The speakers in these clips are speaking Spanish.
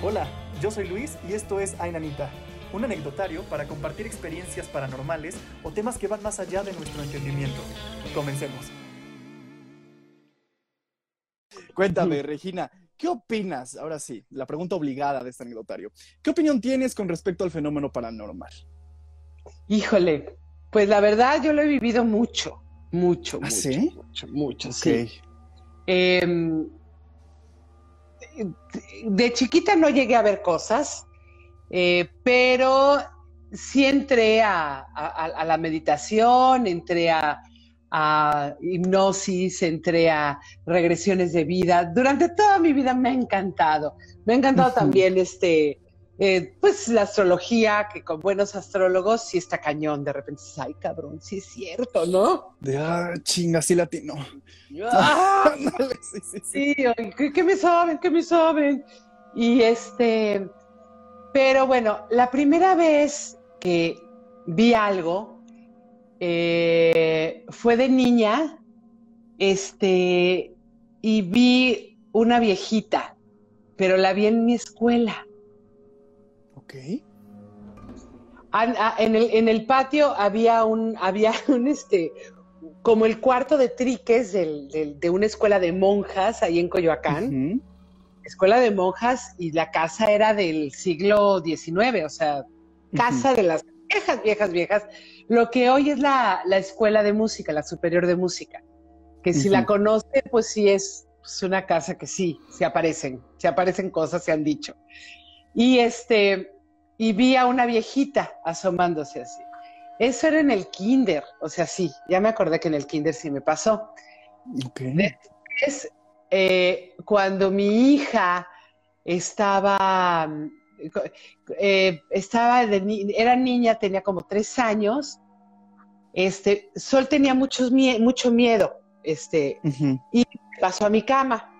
Hola, yo soy Luis y esto es Ainanita, un anecdotario para compartir experiencias paranormales o temas que van más allá de nuestro entendimiento. Comencemos. Cuéntame, Regina, ¿qué opinas? Ahora sí, la pregunta obligada de este anecdotario. ¿Qué opinión tienes con respecto al fenómeno paranormal? Híjole, pues la verdad yo lo he vivido mucho, mucho, ¿Ah, mucho, sí? mucho, mucho, sí. Em, de chiquita no llegué a ver cosas, eh, pero sí entré a, a- a la meditación, entré a, a hipnosis, entré a regresiones de vida. Durante toda mi vida me ha encantado. Me ha encantado también este, eh, pues la astrología, que con buenos astrólogos sí está cañón. De repente dices, ay cabrón, sí es cierto, ¿no? De, ah, chinga, sí latino. ¡Ah! Sí, sí, sí. Sí, oye, ¿qué, qué me saben? ¿Qué me saben? Y este, pero bueno, la primera vez que vi algo eh, fue de niña, este, y vi una viejita, pero la vi en mi escuela. Ok. Ah, En el, en el patio había un, había un, este, como el cuarto de triques del- del- de una escuela de monjas ahí en Coyoacán. Escuela de monjas y la casa era del siglo XIX, o sea, casa de las viejas, viejas, viejas. Lo que hoy es la, la escuela de música, la superior de música, que si la conoce, pues sí es, pues, una casa que sí, se aparecen, se aparecen cosas, se han dicho. Y este, y vi a una viejita asomándose así. Eso era en el kinder, o sea, sí, ya me acordé que en el kinder sí me pasó Ok. es eh, cuando mi hija estaba, mm, eh, estaba de ni- era niña, tenía como tres años, este, Sol tenía muchos mie- mucho miedo, este, Ujú. pasó a mi cama.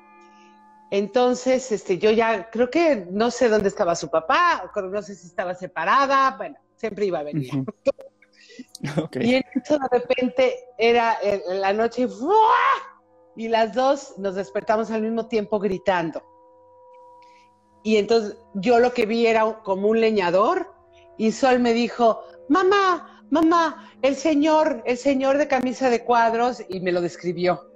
Entonces, este, yo ya creo que no sé dónde estaba su papá, no sé si estaba separada, bueno, siempre iba a venir. Ujú. Ok. Y en eso de repente era la noche ¡fua! y las dos nos despertamos al mismo tiempo gritando. Y entonces yo lo que vi era como un leñador y Sol me dijo, mamá, mamá, el señor, el señor de camisa de cuadros y me lo describió.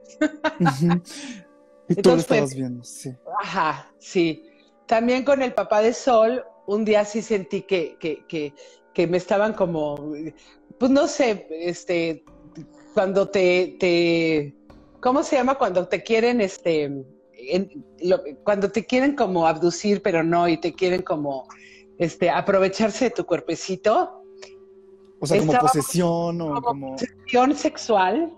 Ujú. Y tú lo Entonces, pues, estabas viendo, sí. Ajá, sí. También con el papá de Sol, un día sí sentí que, que, que, que me estaban como, pues no sé, este, cuando te, te, ¿cómo se llama? Cuando te quieren, este, en- lo- cuando te quieren como abducir, pero no, y te quieren como, este, aprovecharse de tu cuerpecito. O sea, como posesión o como como... Acción sexual.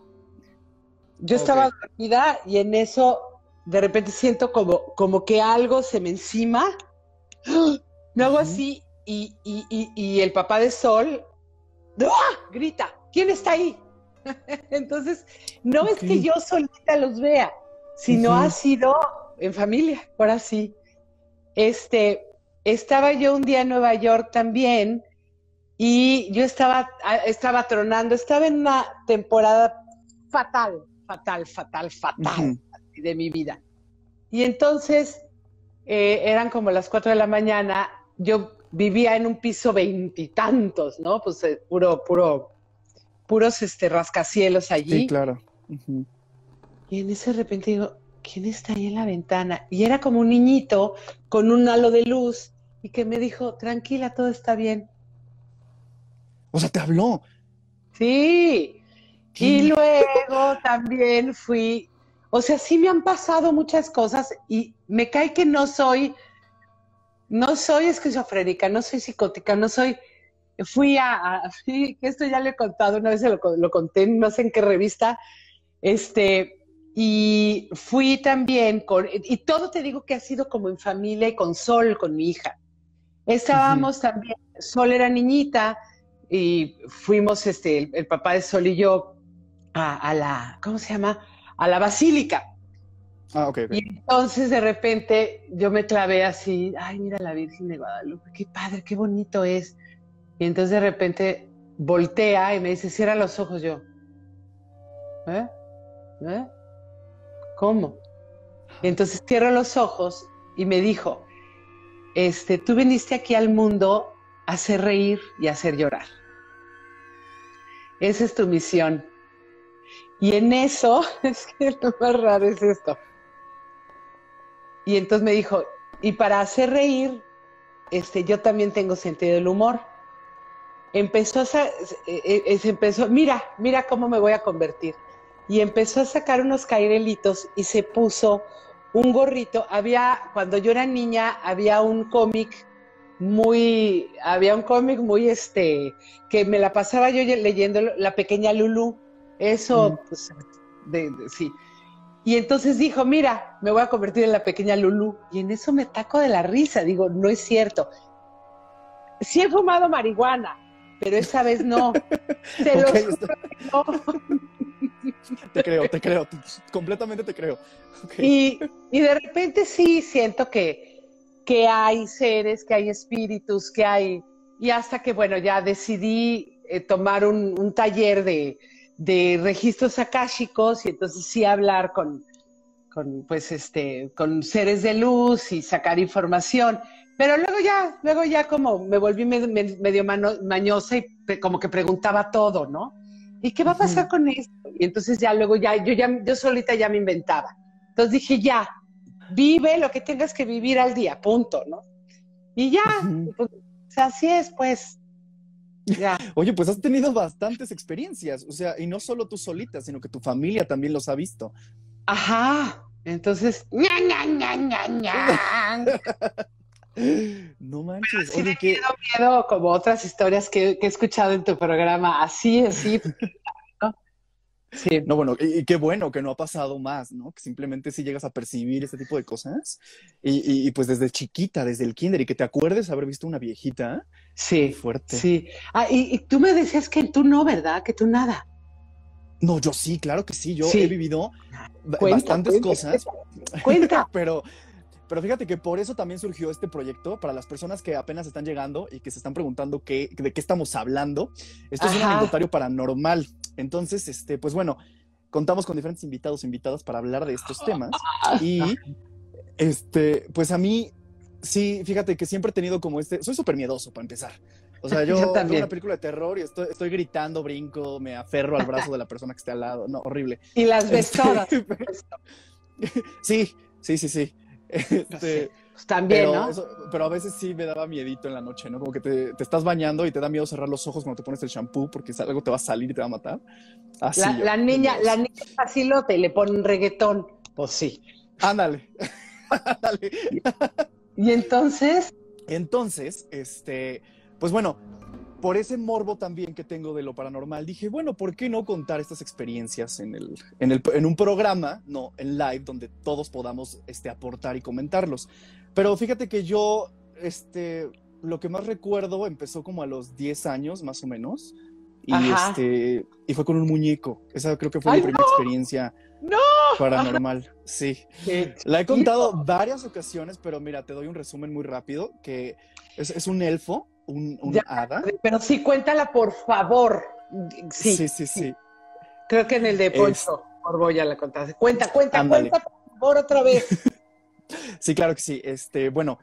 Yo estaba dormida y en eso de repente siento como, como que algo se me encima. Me hago así y, y- y- y el papá de Sol ¡ah! grita, ¿quién está ahí? Entonces, no es que yo solita los vea, sino ha sido en familia, ahora sí. Este, estaba yo un día en Nueva York también y yo estaba, estaba tronando, estaba en una temporada fatal, fatal, fatal, fatal de mi vida. Y entonces eh, eran como las cuatro de la mañana, yo vivía en un piso veintitantos, ¿no? Pues eh, puro, puro, puros este, rascacielos allí. Sí, claro. Y en ese repente digo, ¿quién está ahí en la ventana? Y era como un niñito con un halo de luz y que me dijo, tranquila, todo está bien. O sea, te habló. Sí. ¿Qué? Y luego también fui, o sea, sí me han pasado muchas cosas y me cae que no soy, no soy esquizofrénica, no soy psicótica, no soy, fui a, esto ya lo he contado, una vez se lo, lo conté, no sé en qué revista, este, y fui también con, y todo te digo que ha sido como en familia y con Sol, con mi hija. Estábamos también, Sol era niñita y fuimos, este, el, el papá de Sol y yo a, a la, ¿cómo se llama? A la basílica. Ah, ok, ok. Y entonces de repente yo me clavé así, ay, mira la Virgen de Guadalupe, qué padre, qué bonito es. Y entonces de repente voltea y me dice, cierra los ojos yo. ¿Eh? ¿Eh? ¿Cómo? Y entonces cierro los ojos y me dijo, este, tú viniste aquí al mundo a hacer reír y a hacer llorar. Esa es tu misión. Y en eso, es que lo más raro es esto. Y entonces me dijo, y para hacer reír, este, yo también tengo sentido del humor. Empezó a, sa- eh, eh, se empezó, mira, mira cómo me voy a convertir. Y empezó a sacar unos cairelitos y se puso un gorrito. Había, cuando yo era niña, había un cómic muy, había un cómic muy este, que me la pasaba yo leyendo La Pequeña Lulú. Eso, Mm. pues, de- de- sí. Y entonces dijo, mira, me voy a convertir en la pequeña Lulú. Y en eso me taco de la risa. Digo, no es cierto. Sí he fumado marihuana, pero esa vez no. Te lo Ok, juro está- que no. te creo, te creo, completamente te creo. Y, y de repente sí siento que, que hay seres, que hay espíritus, que hay... Y hasta que, bueno, ya decidí eh, tomar un, un taller de, de registros akáshicos y entonces sí hablar con, con, pues, este, con seres de luz y sacar información. Pero luego ya, luego ya como me volví me- me- medio mano- mañosa y como que preguntaba todo, ¿no? ¿Y qué va a pasar con esto? Y entonces ya luego ya, yo ya, yo solita ya me inventaba. Entonces dije, ya, vive lo que tengas que vivir al día, punto, ¿no? Y ya, pues, así es, pues. Ya. Oye, pues has tenido bastantes experiencias, o sea, y no solo tú solita, sino que tu familia también los ha visto. Ajá. Entonces, ña, ña, ña, ña, ña. No manches, Sí oye, que miedo, miedo, como otras historias que, que he escuchado en tu programa. Así, así. ¿no? Sí. no, bueno, y, y qué bueno que no ha pasado más, ¿no? Que simplemente si llegas a percibir este tipo de cosas y, y- y, pues desde chiquita, desde el kinder y que te acuerdes haber visto una viejita, Sí, fuerte. sí. Ah, y, y tú me decías que tú no, ¿verdad? Que tú nada. No, yo sí, claro que sí, yo Sí. he vivido Cuenta, bastantes cuenta, cosas, Cuenta. pero, pero fíjate que por eso también surgió este proyecto para las personas que apenas están llegando y que se están preguntando qué, de qué estamos hablando. Esto es un anecdotario paranormal. Entonces, este, pues bueno, contamos con diferentes invitados e invitadas para hablar de estos temas. Y este, pues a mí, sí, fíjate que siempre he tenido como este, soy súper miedoso para empezar. O sea, yo, Yo veo también. una película de terror y estoy, estoy gritando, brinco, me aferro al brazo de la persona que esté al lado. No, horrible. Y las ves Este, todas. Sí, sí, sí, sí. Este, Pues también, pero, ¿no? eso- pero a veces sí me daba miedito en la noche, ¿no? Como que te, te estás bañando y te da miedo cerrar los ojos cuando te pones el shampoo porque algo te va a salir y te va a matar. Así La, yo, la niña, la niña facilote y le ponen reggaetón. Pues sí. Ándale. Ándale. Y entonces, Entonces, este, pues bueno, por ese morbo también que tengo de lo paranormal, dije, bueno, ¿por qué no contar estas experiencias en, el, en, el, en un programa, no, en live, donde todos podamos este, aportar y comentarlos? Pero fíjate que yo, este, lo que más recuerdo empezó como a los 10 años, más o menos. Y, Ajá. este, y fue con un muñeco. Esa creo que fue ¡Ay, mi primera experiencia ¡No! Paranormal. Sí. La he contado varias ocasiones, pero mira, te doy un resumen muy rápido, que es, es un elfo, un, un Ya. hada. Pero sí, cuéntala, por favor. Sí, sí, sí. sí. creo que en el de Es- Poncho Orboya la contaste. Cuenta, cuenta, Ándale. cuenta, por favor, otra vez. Sí, claro que sí. Este, bueno,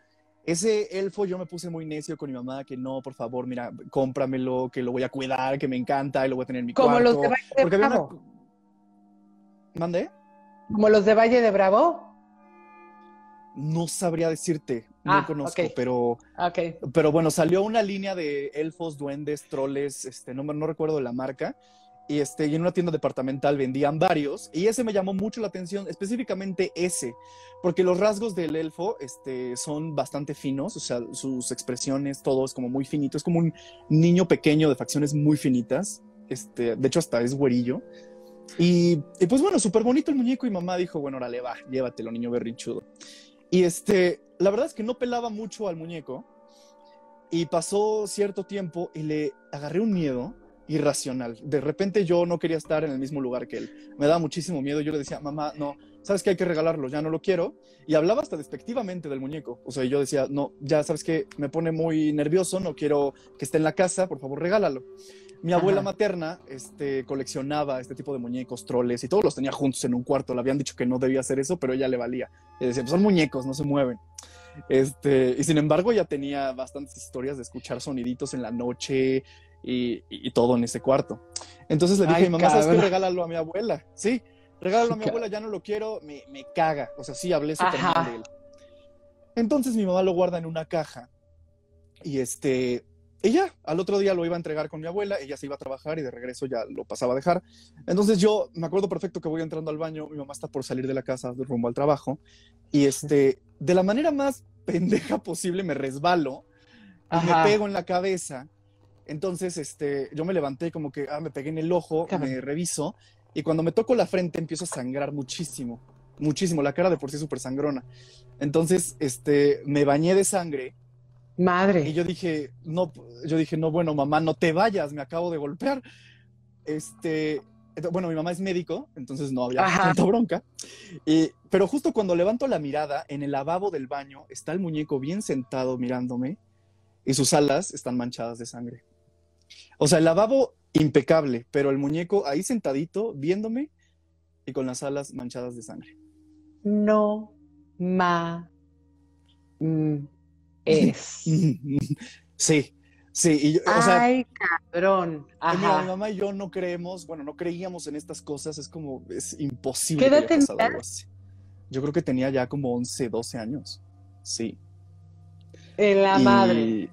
ese elfo yo me puse muy necio con mi mamá, que no, por favor, mira, cómpramelo, que lo voy a cuidar, que me encanta y lo voy a tener en mi Como cuarto. los de Porque había una... ¿Mandé? Como los de Valle de Bravo. No sabría decirte, no Ah, conozco, pero, pero bueno, salió una línea de elfos, duendes, troles, este, no, no recuerdo la marca, y, este, y en una tienda departamental vendían varios, y ese me llamó mucho la atención, específicamente ese, porque los rasgos del elfo este, son bastante finos, o sea, sus expresiones, todo es como muy finito, es como un niño pequeño de facciones muy finitas, este, de hecho hasta es güerillo. Y, y pues bueno, súper bonito el muñeco y mamá dijo, bueno, órale, va, llévatelo, niño berrinchudo. Y este, la verdad es que no pelaba mucho al muñeco y pasó cierto tiempo y le agarré un miedo irracional. De repente yo no quería estar en el mismo lugar que él. Me daba muchísimo miedo. Yo le decía, mamá, no, sabes que hay que regalarlo, ya no lo quiero. Y hablaba hasta despectivamente del muñeco. O sea, yo decía, no, ya sabes que me pone muy nervioso, no quiero que esté en la casa, por favor, regálalo. Mi abuela Ajá. materna este, coleccionaba este tipo de muñecos, troles, y todos los tenía juntos en un cuarto. Le habían dicho que no debía hacer eso, pero ella le valía. Y decía, pues son muñecos, no se mueven. Este, y sin embargo, ya tenía bastantes historias de escuchar soniditos en la noche y, y todo en ese cuarto. Entonces le dije Ay, a mi mamá, ¿sabes qué? Regálalo a mi abuela. Sí, regálalo a mi abuela, ya no lo quiero, me, me caga. O sea, sí, hablé súper mal de él. Entonces mi mamá lo guarda en una caja. Y este, ella al otro día lo iba a entregar con mi abuela, ella se iba a trabajar y de regreso ya lo pasaba a dejar. Entonces yo me acuerdo perfecto que voy entrando al baño, mi mamá está por salir de la casa rumbo al trabajo y este, de la manera más pendeja posible me resbalo y Ajá. me pego en la cabeza. Entonces, este, yo me levanté como que, ah, me pegué en el ojo, me reviso y cuando me toco la frente empiezo a sangrar muchísimo, muchísimo, la cara de por sí súper sangrona. Entonces, este, me bañé de sangre Madre. y yo dije, no, yo dije, no, bueno, mamá, no te vayas, me acabo de golpear. Este, bueno, mi mamá es médico, entonces no había Ajá. tanta bronca. Y, pero justo cuando levanto la mirada, en el lavabo del baño está el muñeco bien sentado mirándome y sus alas están manchadas de sangre. O sea, el lavabo impecable, pero el muñeco ahí sentadito, viéndome y con las alas manchadas de sangre. No ma mm, es. Sí, sí, y yo- o sea, Ay, cabrón. Mira, mi Ajá. mamá y yo no creemos, bueno, no creíamos en estas cosas, es como, es imposible ¿Qué que edad haya pasado tenías? algo así. Yo creo que tenía ya como 11, 12 años, sí. En la Y- madre.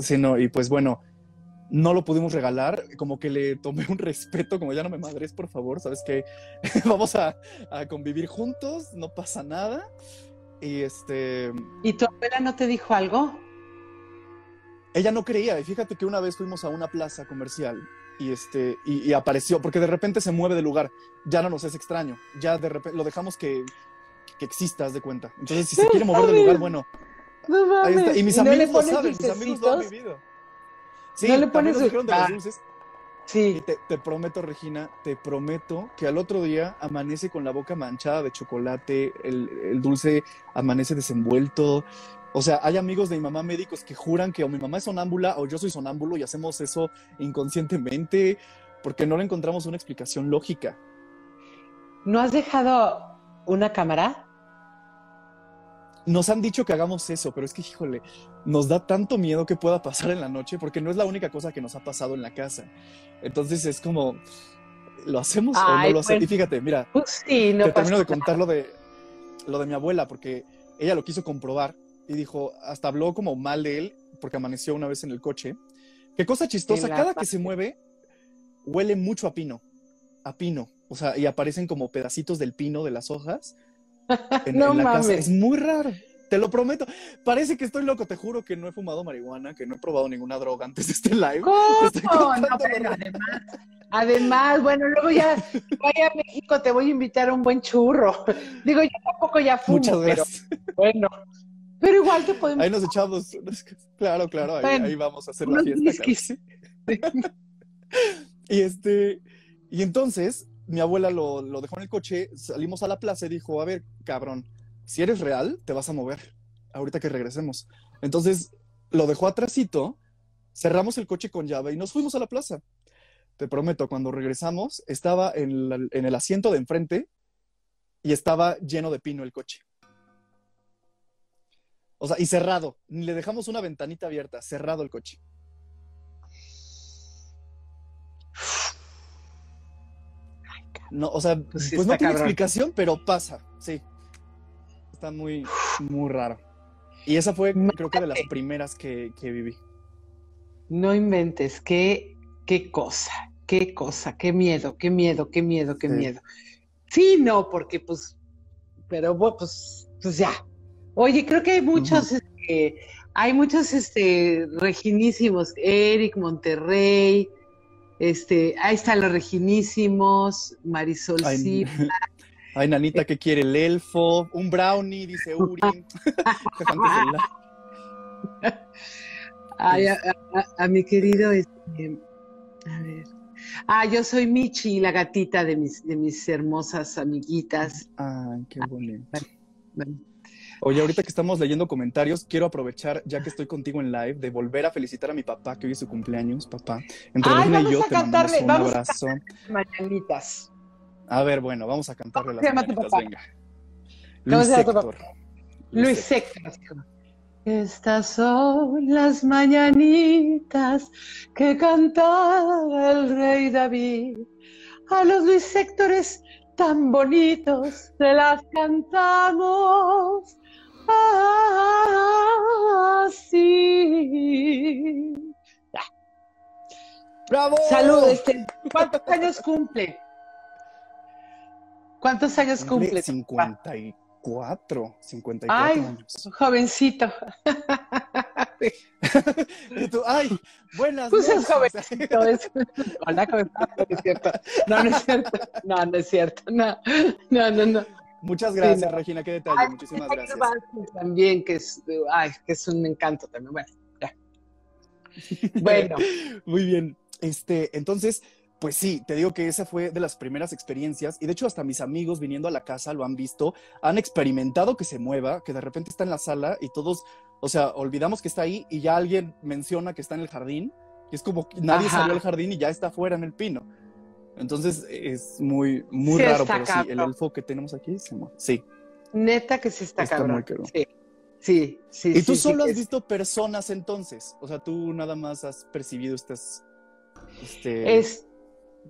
Sí, no, y pues bueno, no lo pudimos regalar, como que le tomé un respeto, como ya no me madres, por favor, ¿sabes qué? Vamos a, a convivir juntos, no pasa nada. Y este, ¿Y tu abuela no te dijo algo? ella no creía, y fíjate que una vez fuimos a una plaza comercial y este y, y apareció, porque de repente se mueve de lugar, ya no nos es extraño, ya de repente lo dejamos que, que exista, haz de cuenta. Entonces, si se quiere mover de lugar, bueno, No ahí mames. está. Y mis no le amigos lo pones saben, mis amigos lo han vivido. Sí, ¿No le también pones nos dul- dijeron de los Ah. Y Sí. te, te prometo, Regina, te prometo que al otro día amanece con la boca manchada de chocolate, el, el dulce amanece desenvuelto. O sea, hay amigos de mi mamá médicos que juran que o mi mamá es sonámbula o yo soy sonámbulo y hacemos eso inconscientemente porque no le encontramos una explicación lógica. ¿No has dejado una cámara? Nos han dicho que hagamos eso, pero es que, híjole, nos da tanto miedo que pueda pasar en la noche porque no es la única cosa que nos ha pasado en la casa. Entonces es como, ¿lo hacemos o Ay, no lo hacemos? Y fíjate, mira, Pues sí, no te termino de contar lo de, lo de mi abuela, porque ella lo quiso comprobar y dijo, hasta habló como mal de él, porque amaneció una vez en el coche. Qué cosa chistosa, cada que se mueve, huele mucho a pino, a pino. O sea, y aparecen como pedacitos del pino de las hojas en, No en la casa. mames. Es muy raro. Te lo prometo. Parece que estoy loco. Te juro que no he fumado marihuana, que no he probado ninguna droga antes de este live. Estoy ¿Cómo? No, pero además, además, bueno, luego ya vaya a México, te voy a invitar a un buen churro. Digo, yo tampoco ya fumo, Muchas pero gracias. bueno. Pero igual te podemos. Ahí nos echamos. Claro, claro. Ahí, Bueno, ahí vamos a hacer la fiesta. claro. Y este, y entonces mi abuela lo, dejó en el coche, salimos a la plaza y dijo, a ver, cabrón, si eres real, te vas a mover, ahorita que regresemos. Entonces lo dejó atrásito, cerramos el coche con llave y nos fuimos a la plaza. Te prometo, cuando regresamos, estaba en, en el asiento de enfrente y estaba lleno de pino el coche. O sea, y cerrado. Ni le dejamos una ventanita abierta, cerrado el coche. No, o sea, Pues pues, no tiene cabrón. explicación, pero pasa, sí. Está muy, muy raro. Y esa fue, creo que de las primeras que, que viví. No inventes, qué, qué cosa, qué cosa, qué miedo, qué miedo, qué miedo, qué Sí. miedo. Sí, no, porque pues, pero bueno, pues, pues ya. Oye, creo que hay muchos, este, hay muchos, este, reginísimos, Eric Monterrey, este, ahí están los reginísimos, Marisol Silva. Ay, nanita, ¿qué quiere el elfo? Un brownie, dice Uri. Ay, a, a- a mi querido, este, a ver. Ah, yo soy Michi, la gatita de mis, de mis hermosas amiguitas. Ay, qué bonito. Bueno, Oye, ahorita que estamos leyendo comentarios, quiero aprovechar, ya que estoy contigo en live, de volver a felicitar a mi papá, que hoy es su cumpleaños, papá. Entre Ay, Regina y vamos yo a te cantarle, un vamos a abrazo. mañanitas. A ver, bueno, vamos a cantarle las ¿Cómo se llama tu mañanitas, venga. ¿Cómo Luis Héctor. Luis Héctor. Estas son las mañanitas que cantaba el rey David. A los Luis Héctores tan bonitos se las cantamos así. ¡Bravo! Salud, este, ¿cuántos años cumple? ¿Cuántos años cumple? 54, 54 Ay, años. jovencito. Y tú, ay, buenas Pues es noches. jovencito. Es... Hola, jovencito. No, no es cierto. No, no es cierto. No, no es cierto. No, no, no. no. Muchas gracias, no. Regina, qué detalle, Ay, muchísimas gracias. También, que es, ay, que es un encanto también. Bueno, ya. Bueno, Muy bien. Este, entonces, pues sí, te digo que esa fue de las primeras experiencias y de hecho hasta mis amigos viniendo a la casa lo han visto, han experimentado que se mueva, que de repente está en la sala y todos, o sea, olvidamos que está ahí y ya alguien menciona que está en el jardín y es como que nadie Ajá. salió al jardín y ya está afuera en el pino. Entonces es muy, muy Sí, raro, pero sí, el elfo que tenemos aquí se mueve. Sí. neta que sí está, Está cabrón. muy cabrón. Sí, sí, sí. ¿Y tú sí, solo has es- visto personas entonces? O sea, tú nada más has percibido estas... Este... Es,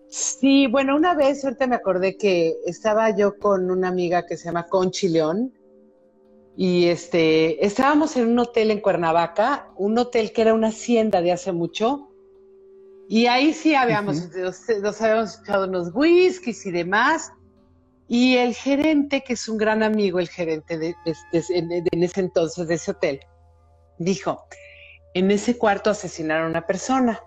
sí, bueno, una vez, ahorita me acordé que estaba yo con una amiga que se llama Conchi León y este, estábamos en un hotel en Cuernavaca, un hotel que era una hacienda de hace mucho y ahí sí habíamos, nos, nos habíamos echado unos whiskies y demás y el gerente, que es un gran amigo, el gerente de, de- de- en- en ese entonces de ese hotel, dijo, en ese cuarto asesinaron a una persona.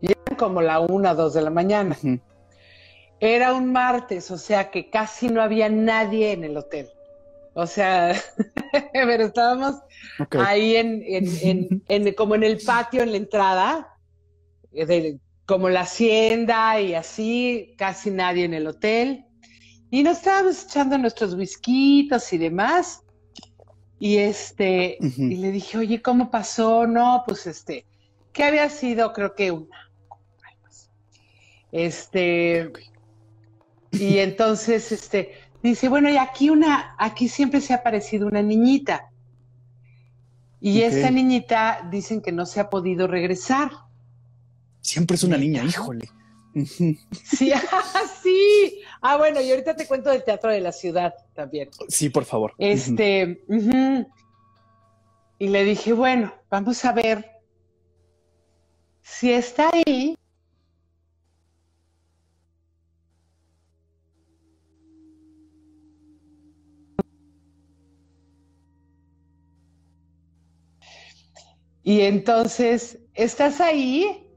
Y eran como la una o dos de la mañana. Era un martes, o sea que casi no había nadie en el hotel. O sea, pero estábamos ahí en, en- en- en- como en el patio, en la entrada, de- como la hacienda y así, casi nadie en el hotel. Y nos estábamos echando nuestros whiskitos y demás. Y este, y le dije, oye, ¿cómo pasó? No, pues este, que había sido, creo que una. Este, y entonces, este, dice, bueno, y aquí una, aquí siempre se ha aparecido una niñita. Y esta niñita dicen que no se ha podido regresar. Siempre es una niña, híjole. Sí, ah, sí. Ah, bueno, y ahorita te cuento del Teatro de la Ciudad también. Sí, por favor. Este, y le dije, bueno, vamos a ver si está ahí. Y entonces, ¿estás ahí?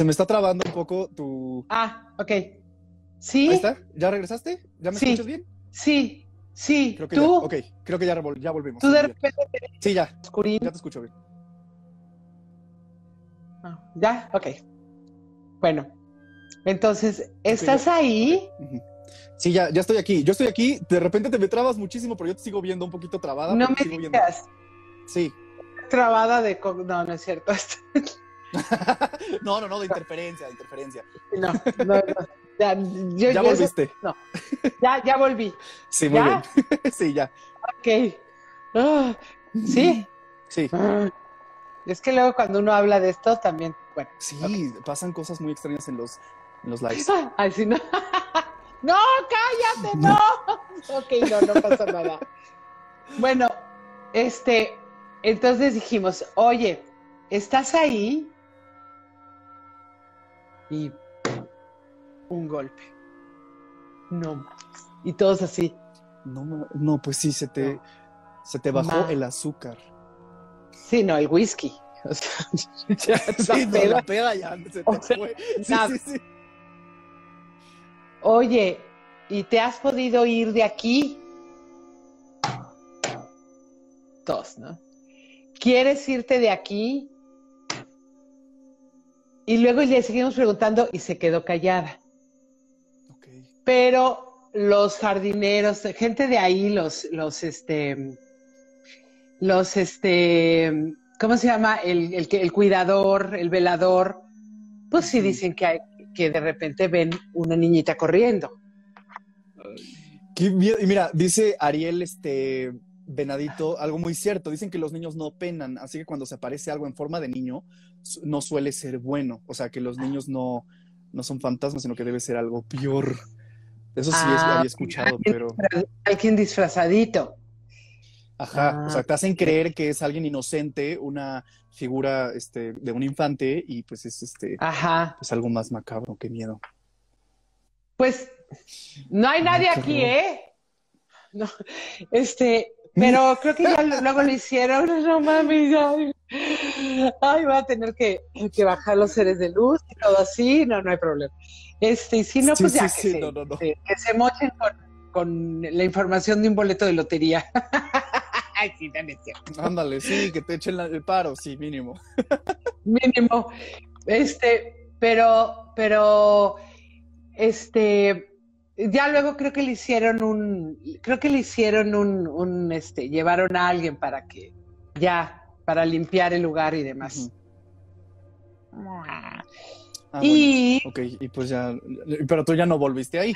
Se me está trabando un poco tu. Ah, ok. ¿Sí? Ahí está. ¿Ya regresaste? ¿Ya me Sí. escuchas bien? Sí, sí. Creo que ¿Tú? ya. Ok, creo que ya, revol- ya volvimos. Tú de repente Sí, ya. oscurín. Ya te escucho bien. Ah, ¿Ya? Ok. Bueno, entonces, ¿estás ahí? Sí, ya, ya estoy aquí. Yo estoy aquí. De repente te me trabas muchísimo, pero yo te sigo viendo un poquito trabada. No me sigo viendo. digas. Sí. Trabada de... No, no es cierto. no, no, no, de interferencia, de interferencia. No, no, no. Ya, yo- Ya yo- volviste. ya, ya volví. Sí, muy ¿Ya? bien. sí, ya. Ok. Ah, ¿Sí? Sí. Ah. Es que luego cuando uno habla de esto también, bueno. Sí, pasan cosas muy extrañas en los, en los lives. Ay, sí, no. No, cállate, no. Ok, no, no pasa nada. Bueno, este, entonces dijimos, oye, ¿estás ahí? Y un golpe. No más. Y todos así. No, no, pues sí, se te, No. se te bajó Ma. el azúcar. Sí, no, el whisky. O sea, ya está Sí, no, peda. la peda ya se te sea, fue. Sí, nada. sí, sí. Oye, ¿y te has podido ir de aquí? Dos, ¿no? ¿Quieres irte de aquí? Y luego le seguimos preguntando y se quedó callada. Pero los jardineros, gente de ahí, los, los, este, los, este, ¿cómo se llama? El, el, el cuidador, el velador, pues sí dicen que, hay, que de repente ven una niñita corriendo. Y mira, dice Ariel, este, Venadito, algo muy cierto. Dicen que los niños no penan, así que cuando se aparece algo en forma de niño, no suele ser bueno. O sea, que los niños no, no son fantasmas, sino que debe ser algo peor. Eso sí es- Ah, había escuchado, pero. Alguien disfrazadito. Ajá. O sea, Ah. te hacen creer que es alguien inocente, una figura este, de un infante, y pues es este, Ajá. pues algo más macabro, qué miedo. Pues no hay Ay, nadie aquí, horror. ¿eh? No, este, pero creo que ya luego lo hicieron. No mames, ay, ay, voy a tener que, que bajar los seres de luz y todo así. No, no hay problema. Este, y si no, Sí, pues sí, ya sí, que, se, no, no, no. que- que se mochen con, con la información de un boleto de lotería. Ay, sí, es cierto. Ándale, sí, que te echen la- el paro, sí, mínimo. mínimo. Este, pero, pero, este, ya luego creo que le hicieron un, creo que le hicieron un, un, este, llevaron a alguien para que, ya, para limpiar el lugar y demás. Ah, y, bueno, ok, y pues ya, pero tú ya no volviste ahí.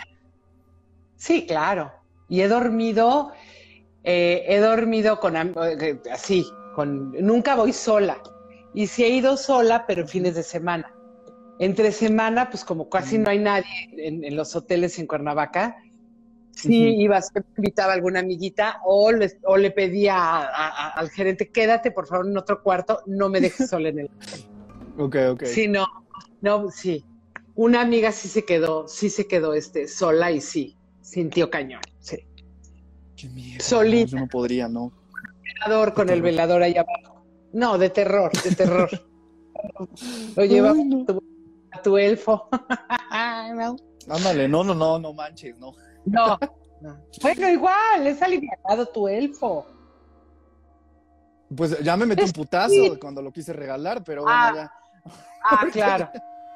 sí, claro, y he dormido, eh, he dormido con, eh, así, con, nunca voy sola. Y sí he ido sola, pero fines de semana. Entre semana, pues como casi no hay nadie en, en los hoteles en Cuernavaca, sí Ujú. iba, siempre invitaba a alguna amiguita o le, o le pedía a- a- al gerente, quédate por favor en otro cuarto, no me dejes sola en el Ok, ok. Sí, no, no, sí. Una amiga sí se quedó, sí se quedó este, sola y sí, sintió cañón, sí. Qué miedo. Solita. Yo no podría, ¿no? Velador con el velador ahí abajo. No, de terror, de terror. Lo lleva Ay, no. Tu elfo. no. Ándale, no, no, no, no manches, no. No, no. Bueno, igual, es aliviado tu elfo. Pues ya me metí un putazo Sí. cuando lo quise regalar, pero bueno, Ah. ya. Ah, claro.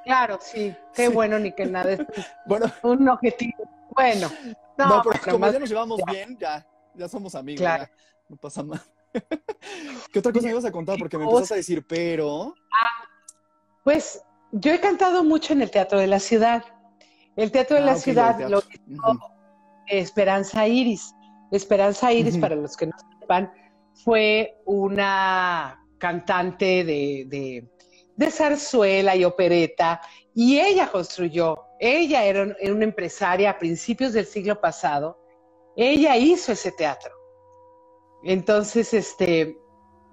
Claro, sí. Qué Sí. bueno, ni que nada. Es Bueno, un objetivo. Bueno. No, no, pero como más- ya nos llevamos bien, ya, ya somos amigos, Claro. ya, no pasa nada. ¿Qué otra cosa me ibas a contar? Porque me empezaste a decir, pero. Pues yo he cantado mucho en el Teatro de la Ciudad. El Teatro de Ah, la Ciudad lo hizo Ujú. Esperanza Iris. Esperanza Iris, para los que no sepan, fue una cantante de, de, de zarzuela y opereta, y ella construyó, ella era, un- era una empresaria a principios del siglo pasado, ella hizo ese teatro. Entonces, este,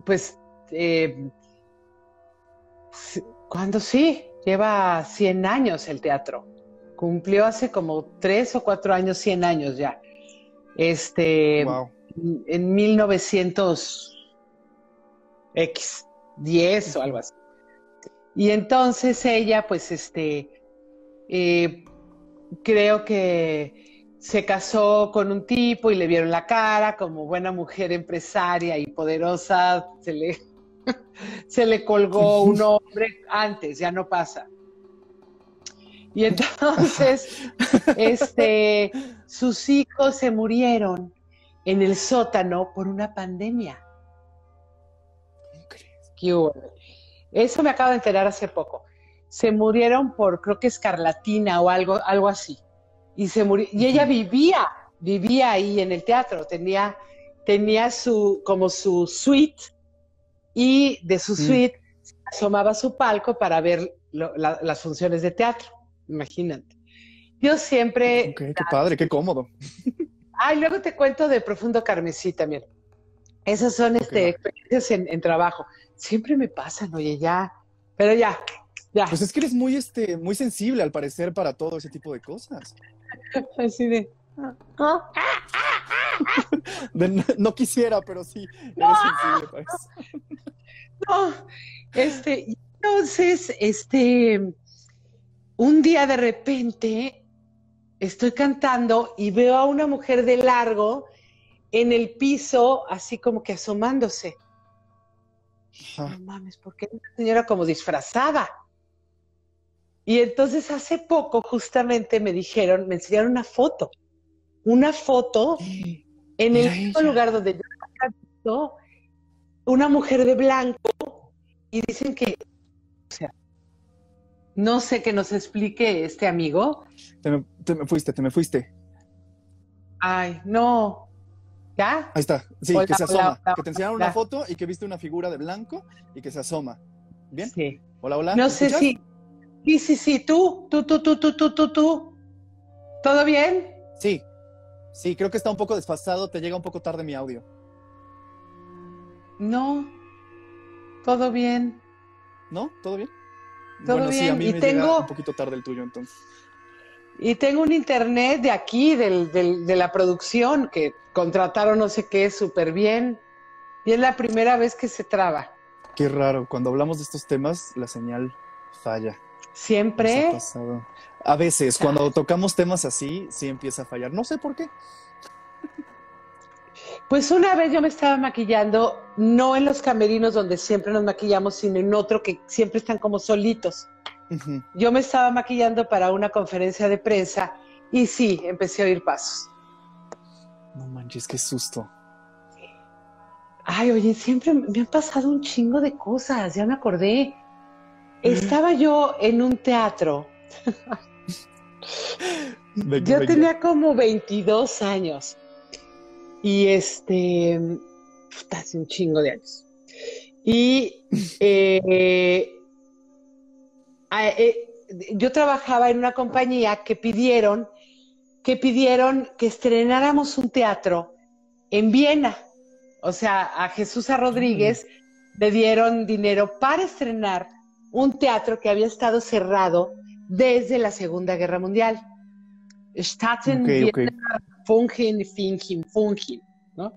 pues, eh, cuando sí, lleva 100 años el teatro. Cumplió hace como tres o cuatro años, 100 años ya. Este, Wow. en 1900 X, 10 o algo así. Y entonces ella, pues, este, eh, creo que se casó con un tipo y le vieron la cara como buena mujer empresaria y poderosa, se le, se le colgó un hombre antes, ya no pasa. Y entonces, este, sus hijos se murieron en el sótano por una pandemia. Eso me acabo de enterar hace poco. Se murieron por, creo que escarlatina o algo, algo así. Y se murió, y ella vivía, vivía ahí en el teatro, tenía, tenía su, como su suite, y de su Mm. suite asomaba a su palco para ver lo- la- las funciones de teatro. Imagínate. Yo siempre. Qué padre, qué cómodo. Ay, luego te cuento de Profundo Carmesí también. Esas son este, experiencias en, en trabajo. Siempre me pasan, oye, ya. Pero ya, ya. Pues es que eres muy, este, muy sensible al parecer para todo ese tipo de cosas. Así de. No, no quisiera, pero sí, eres sensible para eso. No, este, entonces, este, un día de repente estoy cantando y veo a una mujer de largo en el piso, así como que asomándose. Ajá. No mames, ¿por qué una señora como disfrazada? Y entonces hace poco justamente me dijeron, me enseñaron una foto, una foto en Mira el mismo lugar donde yo canto, una mujer de blanco, y dicen que, o sea, no sé que nos explique este amigo. Te me, te me fuiste, te me fuiste. Ay, no. ¿Ya? Ahí está. Sí, Hola, que se asoma. hola, que te enseñaron una foto y que viste una figura de blanco y que se asoma. ¿Bien? Sí. Hola, hola. No ¿me sé escuchas? si. Sí, sí, sí. Tú, tú, tú, tú, tú, tú, tú, tú. ¿Todo bien? Sí. Sí, creo que está un poco desfasado. Te llega un poco tarde mi audio. No. Todo bien. ¿No? ¿Todo bien? Todo bueno, sí, bien. a mí Y me tengo- llega un poquito tarde el tuyo, entonces. Y tengo un internet de aquí, del, del- de la producción, que contrataron no sé qué súper bien. Y es la primera vez que se traba. Qué raro. Cuando hablamos de estos temas, la señal falla. Ha Siempre. pasado. A veces, cuando tocamos temas así, sí empieza a fallar. No sé por qué. Pues una vez yo me estaba maquillando, no en los camerinos donde siempre nos maquillamos, sino en otro que siempre están como solitos. Yo me estaba maquillando para una conferencia de prensa y sí, empecé a oír pasos. No manches, qué susto. Ay, oye, siempre me han pasado un chingo de cosas, ya me acordé. Estaba yo en un teatro, Yo tenía como 22 años y este, puta, hace un chingo de años. Y eh, a- eh, yo trabajaba en una compañía que pidieron que pidieron que estrenáramos un teatro en Viena. O sea, a Jesús A. Rodríguez le dieron dinero para estrenar un teatro que había estado cerrado desde la Segunda Guerra Mundial. Staten Ok, Viena ok. Fungen, Fingen, Fungen, ¿no?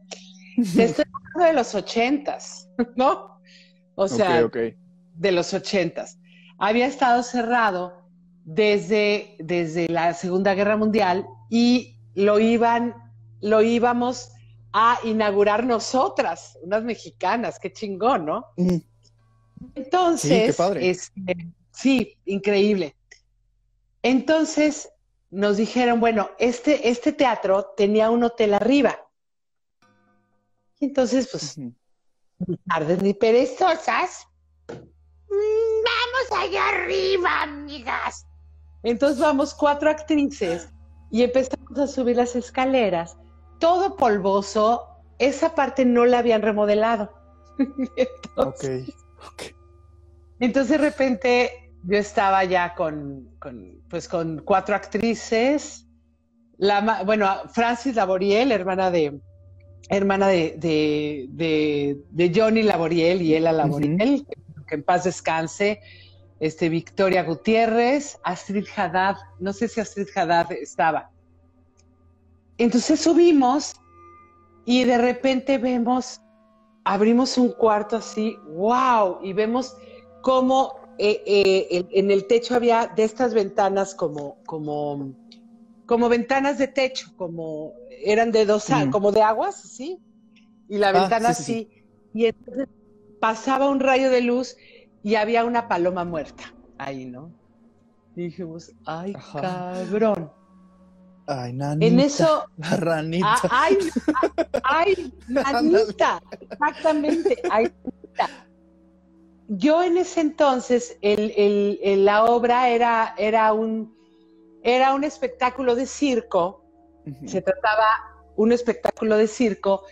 Te estoy hablando de los ochentas, ¿no? O sea, de los ochentas. Había estado cerrado desde, desde la Segunda Guerra Mundial y lo iban, lo íbamos a inaugurar nosotras, unas mexicanas, qué chingón, ¿no? Ujú. Entonces, Sí, qué padre. este, sí, increíble. Entonces nos dijeron, bueno, este, este teatro tenía un hotel arriba. Y entonces, pues, Ujú. ni tardes ni perezosas. Mm, Vamos allá arriba, amigas. Entonces vamos cuatro actrices y empezamos a subir las escaleras, todo polvoso. Esa parte no la habían remodelado. Ok, Entonces, ok. entonces, de repente yo estaba ya con, con, pues con cuatro actrices. La, bueno, Francis Laboriel, hermana de hermana de, de, de- de Johnny Laboriel y Ella Laboriel, que en paz descanse. Este, Victoria Gutiérrez, Astrid Haddad, no sé si Astrid Haddad estaba. Entonces subimos y de repente vemos, abrimos un cuarto así, wow, y vemos cómo eh, eh, en- el techo había de estas ventanas como, como, como ventanas de techo, como eran de dos, Mm. como de aguas, ¿sí? Y la Ah, ventana sí, y entonces pasaba un rayo de luz y había una paloma muerta ahí, ¿no? Y dijimos, ay, Ajá. cabrón. Ay, nanita. En eso, La ranita. Ay, ay, nanita, exactamente, ay, nanita. Yo en ese entonces, el- el- el- la obra era, era, un, era un espectáculo de circo, se trataba un espectáculo de circo.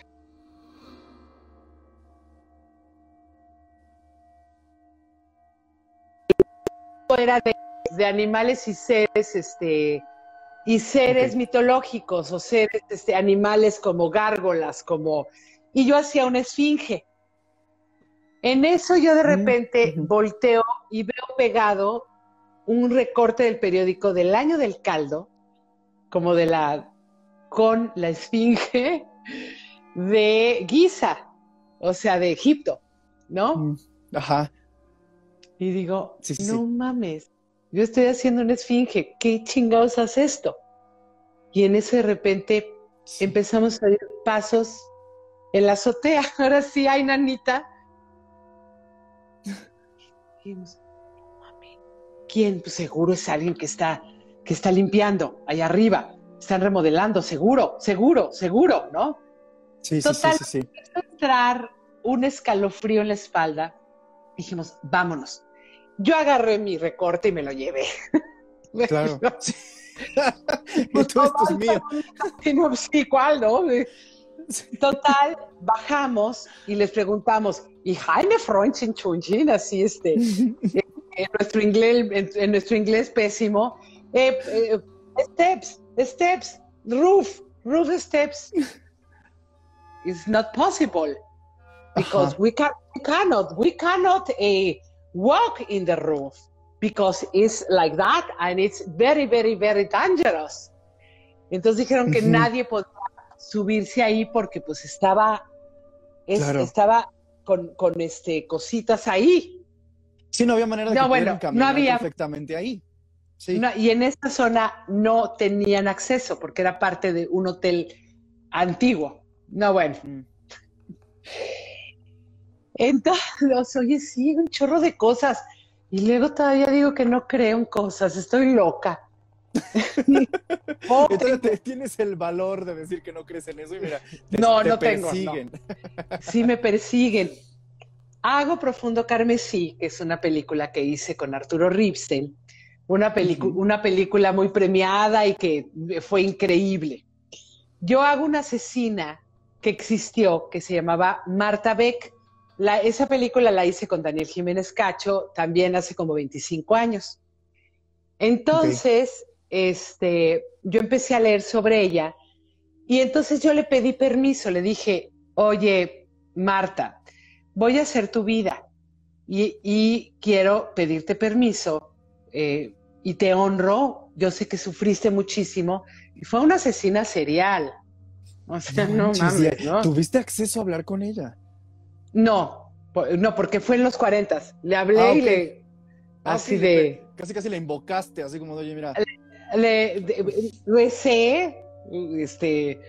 Era de, de animales y seres, este, y seres mitológicos o seres, este, animales como gárgolas, como, y yo hacía una esfinge. En eso yo de Mm, repente volteo y veo pegado un recorte del periódico del año del caldo, como de la, con la esfinge de Giza, o sea, de Egipto, ¿no? Mm, Ajá. Y digo, Sí, no sí. mames, yo estoy haciendo una esfinge, ¿qué chingados hace esto? Y en eso de repente Sí. empezamos a oír pasos en la azotea. Ahora sí hay nanita. Dijimos, "No mames, ¿Quién? Pues seguro es alguien que está, que está limpiando allá arriba. Están remodelando, seguro, seguro, seguro, ¿no? Sí, sí, sí, Total. sí, sí. entrar un escalofrío en la espalda. Dijimos, vámonos. Yo agarré mi recorte y me lo llevé. Claro. Sí. y todo esto es mío. No, sí, ¿cuál, no? Total, bajamos y les preguntamos, ¿y Jaime Freund Chunjin? Así, este, en, nuestro inglés, en, nuestro inglés pésimo. Eh, eh, steps, steps, roof, roof steps. It's not possible because we, can, we cannot, we cannot uh, walk in the roof because it's like that and it's very, very, very dangerous. Entonces dijeron que nadie podía subirse ahí porque pues estaba, estaba con, con, este, cositas ahí. Sí, no había manera de no, bueno, no había, perfectamente ahí. Sí. y en esta zona no tenían acceso porque era parte de un hotel antiguo. No, bueno. Mm. Entonces, oye, sí, un chorro de cosas. Y luego todavía digo que no creo en cosas, estoy loca. Entonces tienes el valor de decir que no crees en eso y mira, no, no persiguen. Tengo, Sí, me persiguen. Hago Profundo Carmesí, que es una película que hice con Arturo Ripstein, una, una película muy premiada y que fue increíble. Yo hago una asesina que existió, que se llamaba Marta Beck. La, esa película la hice con Daniel Jiménez Cacho también hace como 25 años. Entonces, este, yo empecé a leer sobre ella y entonces yo le pedí permiso, le dije, oye, Marta, voy a hacer tu vida y, quiero pedirte permiso eh, y te honro, yo sé que sufriste muchísimo y fue una asesina serial. O sea, no, mames, ¿no? ¿Tuviste acceso a hablar con ella? No, no, porque fue en los 40. Le hablé ah, y le. Ah, así de. Casi, casi la invocaste, así como, oye, mira le, recé, este,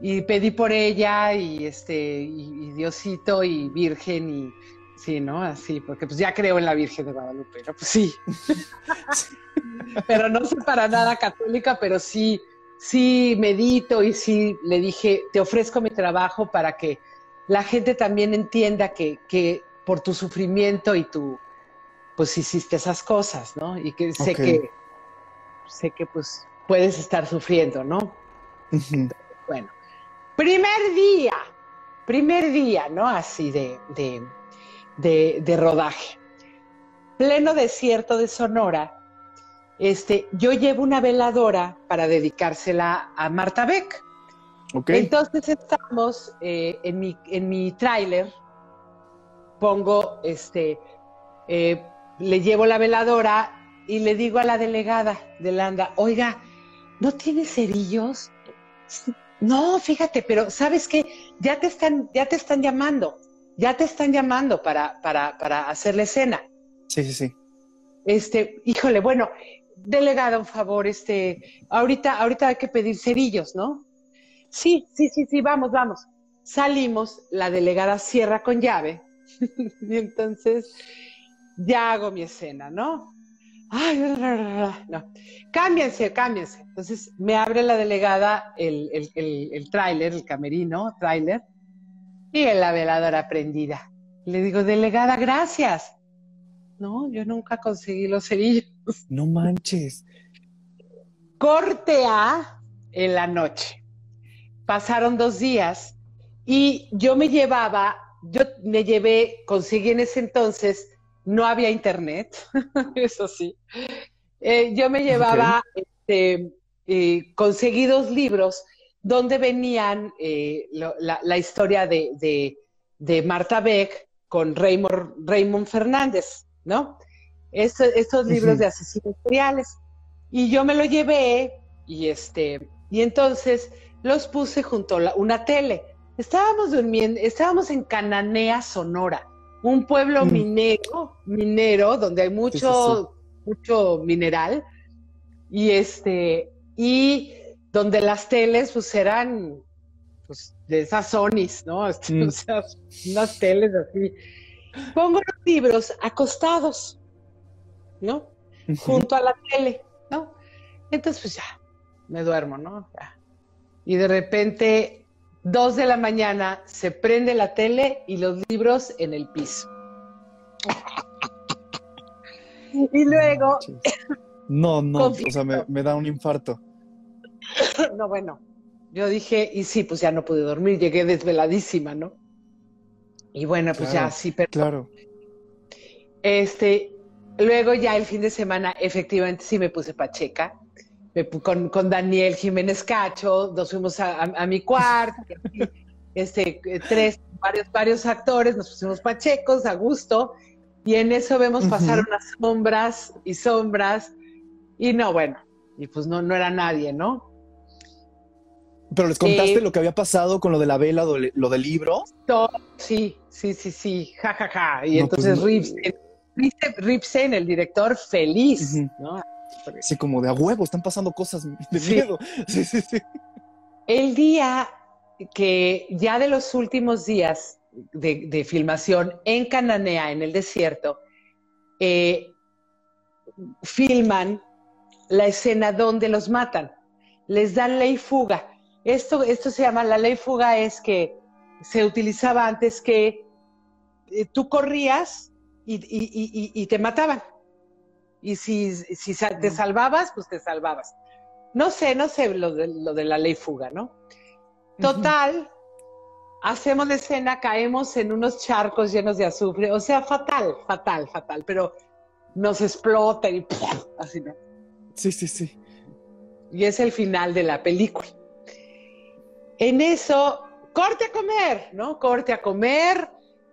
y pedí por ella, y este, y, Diosito, y Virgen, y sí, ¿no? Así, porque pues ya creo en la Virgen de Guadalupe, ¿no? Pues sí. pero no soy para nada católica, pero sí, sí medito y sí le dije, te ofrezco mi trabajo para que la gente también entienda que, que por tu sufrimiento y tu, pues hiciste esas cosas, ¿no? Y que sé que sé que pues puedes estar sufriendo, ¿no? bueno, primer día, primer día, ¿no? Así de, de, de, rodaje. Pleno desierto de Sonora, este, yo llevo una veladora para dedicársela a Marta Beck. Okay. Entonces estamos eh, en mi, en mi tráiler, pongo, este, eh, le llevo la veladora y le digo a la delegada de Landa, oiga, ¿no tiene cerillos? No, fíjate, pero ¿sabes qué? Ya te están, ya te están llamando, ya te están llamando para, para, para hacer la escena. Sí, sí, sí. Este, híjole, bueno, delegada, un favor, este, ahorita, ahorita hay que pedir cerillos, ¿no? Sí, sí, sí, sí, vamos, vamos. Salimos, la delegada cierra con llave, y entonces ya hago mi escena, ¿no? Ay, no, cámbiense, cámbiense. Entonces me abre la delegada el, el, el, tráiler, el camerino, tráiler, y la veladora prendida. Le digo, delegada, gracias. No, yo nunca conseguí los cerillos. No manches. Corte A en la noche. Pasaron dos días y yo me llevaba, yo me llevé, conseguí en ese entonces no había internet, eso sí. Eh, yo me llevaba, este, eh, conseguí dos libros donde venían eh, la, historia de, Marta Beck con Raymond, Raymond Fernández, ¿no? estos libros de asesinos seriales. Y yo me lo llevé y este, y entonces los puse junto a una tele. Estábamos durmiendo, estábamos en Cananea, Sonora un pueblo mm. minero, minero, donde hay mucho, mucho mineral, y este, y donde las teles pues eran pues, de esas Sonys, ¿no? Mm. O sea, unas teles así. Pongo los libros acostados, ¿no? Junto a la tele, ¿no? Entonces, pues ya, me duermo, ¿no? Y de repente Dos de la mañana se prende la tele y los libros en el piso. y luego No, no, o sea, me, da un infarto. No, bueno, yo dije, y sí, pues ya no pude dormir, llegué desveladísima, ¿no? Y bueno, pues Claro. ya sí, pero Claro. este, luego ya el fin de semana, efectivamente sí me puse pacheca. Me pu- con, con Daniel Jiménez Cacho, nos fuimos a, a- a mi cuarto, este, eh, tres, varios, varios actores, nos pusimos pachecos a gusto, y en eso vemos pasar unas sombras y sombras, y no, bueno, y pues no, no era nadie, ¿no? Pero les contaste Eh, lo que había pasado con lo de la vela, lo, del libro. Todo, sí, sí, sí, sí, ja, ja, ja. Y No, pues, entonces no. Ripstein, Ripstein- Ripstein, el director, feliz. ¿no? Así como de a huevo, están pasando cosas de Sí. miedo. Sí, sí, sí. El día que ya de los últimos días de, de filmación en Cananea, en el desierto, eh, filman la escena donde los matan. Les dan ley fuga. Esto, esto se llama, la ley fuga es que se utilizaba antes que eh, tú corrías y, y- y- y- y te mataban. Y si, si te salvabas, pues te salvabas. No sé, no sé lo de, lo de la ley fuga, ¿no? Total, hacemos la escena, caemos en unos charcos llenos de azufre, o sea, fatal, fatal, fatal, pero nos explota y ¡pum! así, ¿no? Sí, sí, sí. Y es el final de la película. En eso, corte a comer, ¿no? Corte a comer,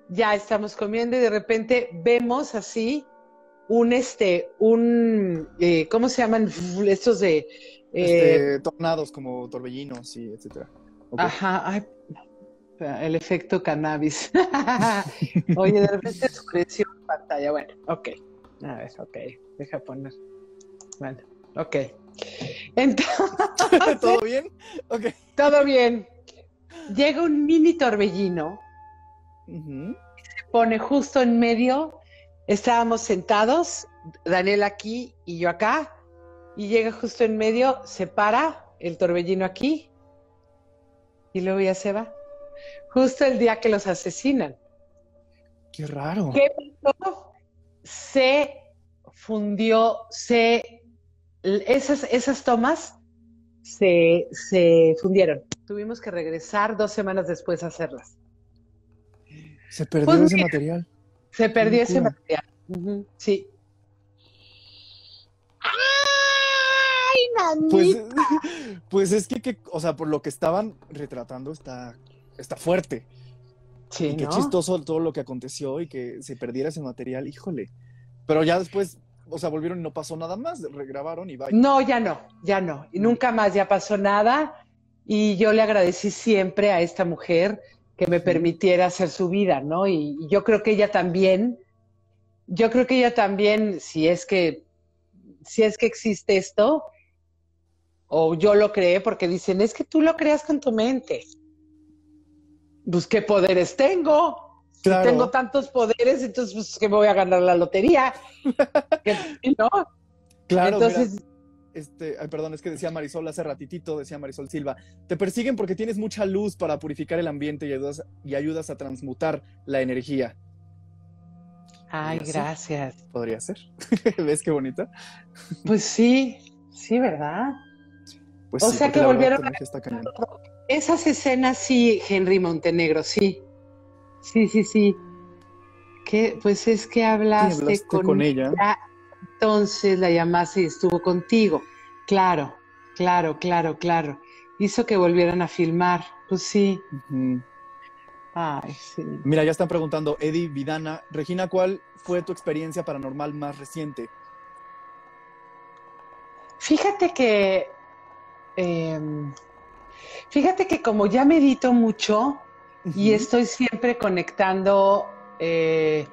ya estamos comiendo y de repente vemos así un, este, un, eh, ¿cómo se llaman estos de... eh, Este, tornados como torbellinos y etcétera. Ajá, ay, el efecto cannabis. Oye, de repente la pantalla. Bueno, ok. A ver, ok. Deja poner. Bueno, ok. Entonces, ¿Todo bien? Ok. todo bien. Llega un mini torbellino, Ujú. pone justo en medio. Estábamos sentados, Daniel aquí y yo acá, y llega justo en medio, se para el torbellino aquí, y luego ya se va. Justo el día que los asesinan. Qué raro. ¿Qué pasó? Se fundió, se esas, esas tomas se, se fundieron. Tuvimos que regresar dos semanas después a hacerlas. Se perdió Pues ese material. Se perdió ese material. Sí. ¡Ay, Pues, nanita! pues es que, que, o sea, por lo que estaban retratando está, está fuerte. Sí, y qué ¿no? chistoso todo lo que aconteció y que se perdiera ese material, híjole. Pero ya después, o sea, volvieron y no pasó nada más, regrabaron y bye. No, ya no, ya no. Y nunca más ya pasó nada. Y yo le agradecí siempre a esta mujer que me permitiera hacer su vida, ¿no? Y, y yo creo que ella también, yo creo que ella también, si es que, si es que existe esto, o yo lo creé, porque dicen, es que tú lo creas con tu mente. Pues, ¿qué poderes tengo? Si Claro. tengo tantos poderes, entonces, pues, que me voy a ganar la lotería. ¿No? Claro, entonces, mira, este, ay, perdón, es que decía Marisol hace ratitito, decía Marisol Silva, te persiguen porque tienes mucha luz para purificar el ambiente y ayudas, y ayudas a transmutar la energía. ay, ¿Sí? gracias. Podría ser. ¿Ves qué bonita? Pues sí, sí, ¿verdad? Pues O sí, sea que volvieron. Esas escenas sí, Henry Montenegro, sí. Sí, sí, sí. Que, pues es que Sí, hablaste, hablaste con, con ella. Entonces la llamaste y estuvo contigo. Claro, claro, claro, claro. Hizo que volvieran a filmar. Pues sí. Ay, sí. Mira, ya están preguntando, Eddie Vidana, Regina, ¿cuál fue tu experiencia paranormal más reciente? Fíjate que, em, fíjate que como ya medito mucho, y estoy siempre conectando. eh,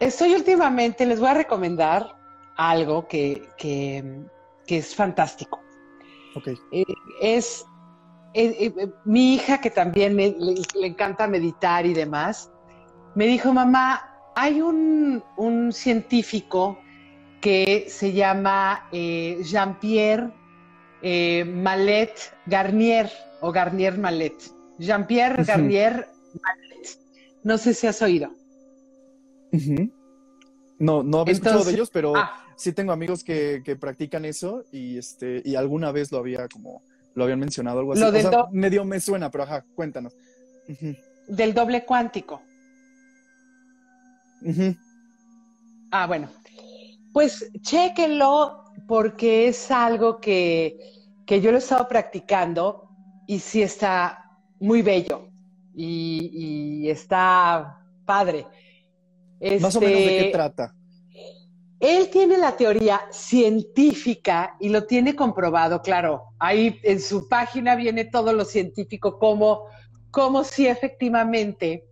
estoy últimamente, les voy a recomendar algo que, que- que es fantástico. Ok. Eh, es eh, eh, mi hija, que también me- le, le encanta meditar y demás, me dijo, mamá, hay un, un científico que se llama eh, Jean-Pierre Malet Garnier o Garnier Malet. Jean-Pierre. Garnier Malet. No sé si has oído. No, no había escuchado de Entonces- ellos, pero Ah, sí tengo amigos que, que practican eso y este y alguna vez lo había como lo habían mencionado algo así. Lo O del sea, medio me suena, pero ajá, cuéntanos. Del doble cuántico. Ah, bueno. Pues chéquenlo porque es algo que, que yo lo he estado practicando y sí está muy bello y, y está padre. Más o menos de qué Este, trata. Él tiene la teoría científica y lo tiene comprobado, claro. Ahí en su página viene todo lo científico, como, como si efectivamente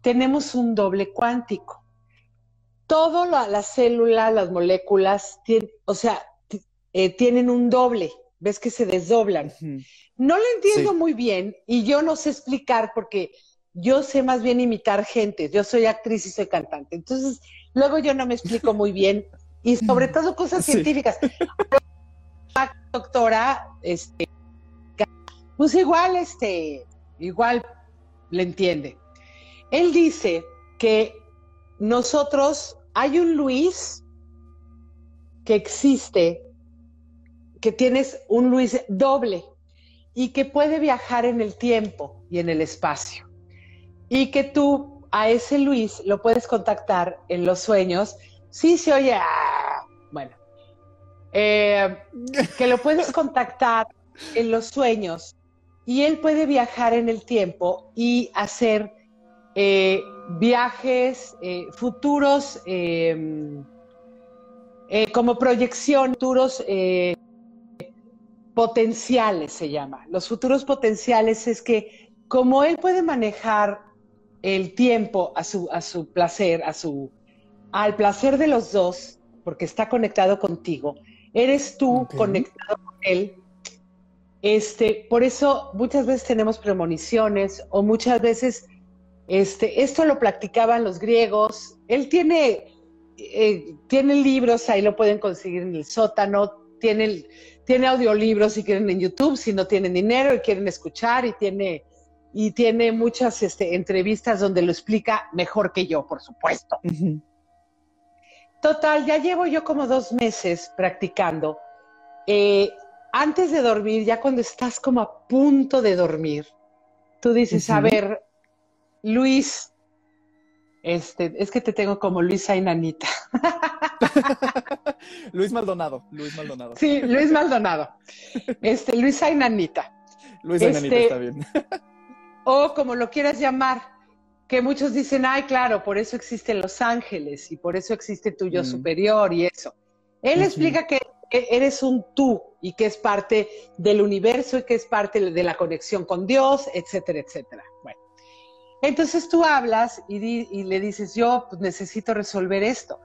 tenemos un doble cuántico. Todo lo- las células, las moléculas, o sea, eh, tienen un doble, ves que se desdoblan. No lo entiendo Sí. muy bien y yo no sé explicar porque yo sé más bien imitar gente. Yo soy actriz y soy cantante. Entonces, luego yo no me explico muy bien y sobre todo cosas Sí. científicas. Doctora, este, pues igual, este, igual le entiende. Él dice que nosotros, hay un Luis que existe, que tienes un Luis doble y que puede viajar en el tiempo y en el espacio. Y que tú a ese Luis lo puedes contactar en los sueños. Sí, se oye, ah, bueno, Eh, que lo puedes contactar en los sueños y él puede viajar en el tiempo y hacer eh, viajes eh, futuros eh, como proyección, futuros potenciales se llama. Los futuros potenciales es que como él puede manejar el tiempo a su, a su placer, a su, al placer de los dos, porque está conectado contigo, eres tú conectado con él. Este, por eso muchas veces tenemos premoniciones o muchas veces este, esto lo practicaban los griegos. Él tiene, eh, tiene libros, ahí lo pueden conseguir en el sótano, tiene, tiene audiolibros si quieren en YouTube, si no tienen dinero y quieren escuchar, y tiene, y tiene muchas este, entrevistas donde lo explica mejor que yo, por supuesto. Total, ya llevo yo como dos meses practicando. Eh, antes de dormir, ya cuando estás como a punto de dormir, tú dices, a ver, Luis, este, es que te tengo como Luisa Inanita. Luis Maldonado, Luis Maldonado. Sí, Luis Maldonado. Este, Luisa Inanita. Luis Enanita Este- está bien. O como lo quieras llamar, que muchos dicen, ay, claro, por eso existen los ángeles y por eso existe tu yo Mm. superior y eso. Él explica que eres un tú y que es parte del universo y que es parte de la conexión con Dios, etcétera, etcétera. Bueno, entonces tú hablas y, di- y le dices, yo pues, necesito resolver esto.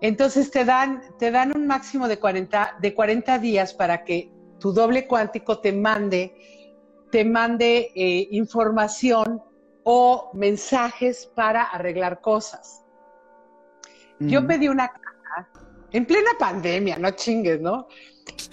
Entonces te dan, te dan un máximo de 40, de 40 días para que tu doble cuántico te mande, te mande eh, información o mensajes para arreglar cosas. Yo pedí una casa en plena pandemia, no chingues, ¿no?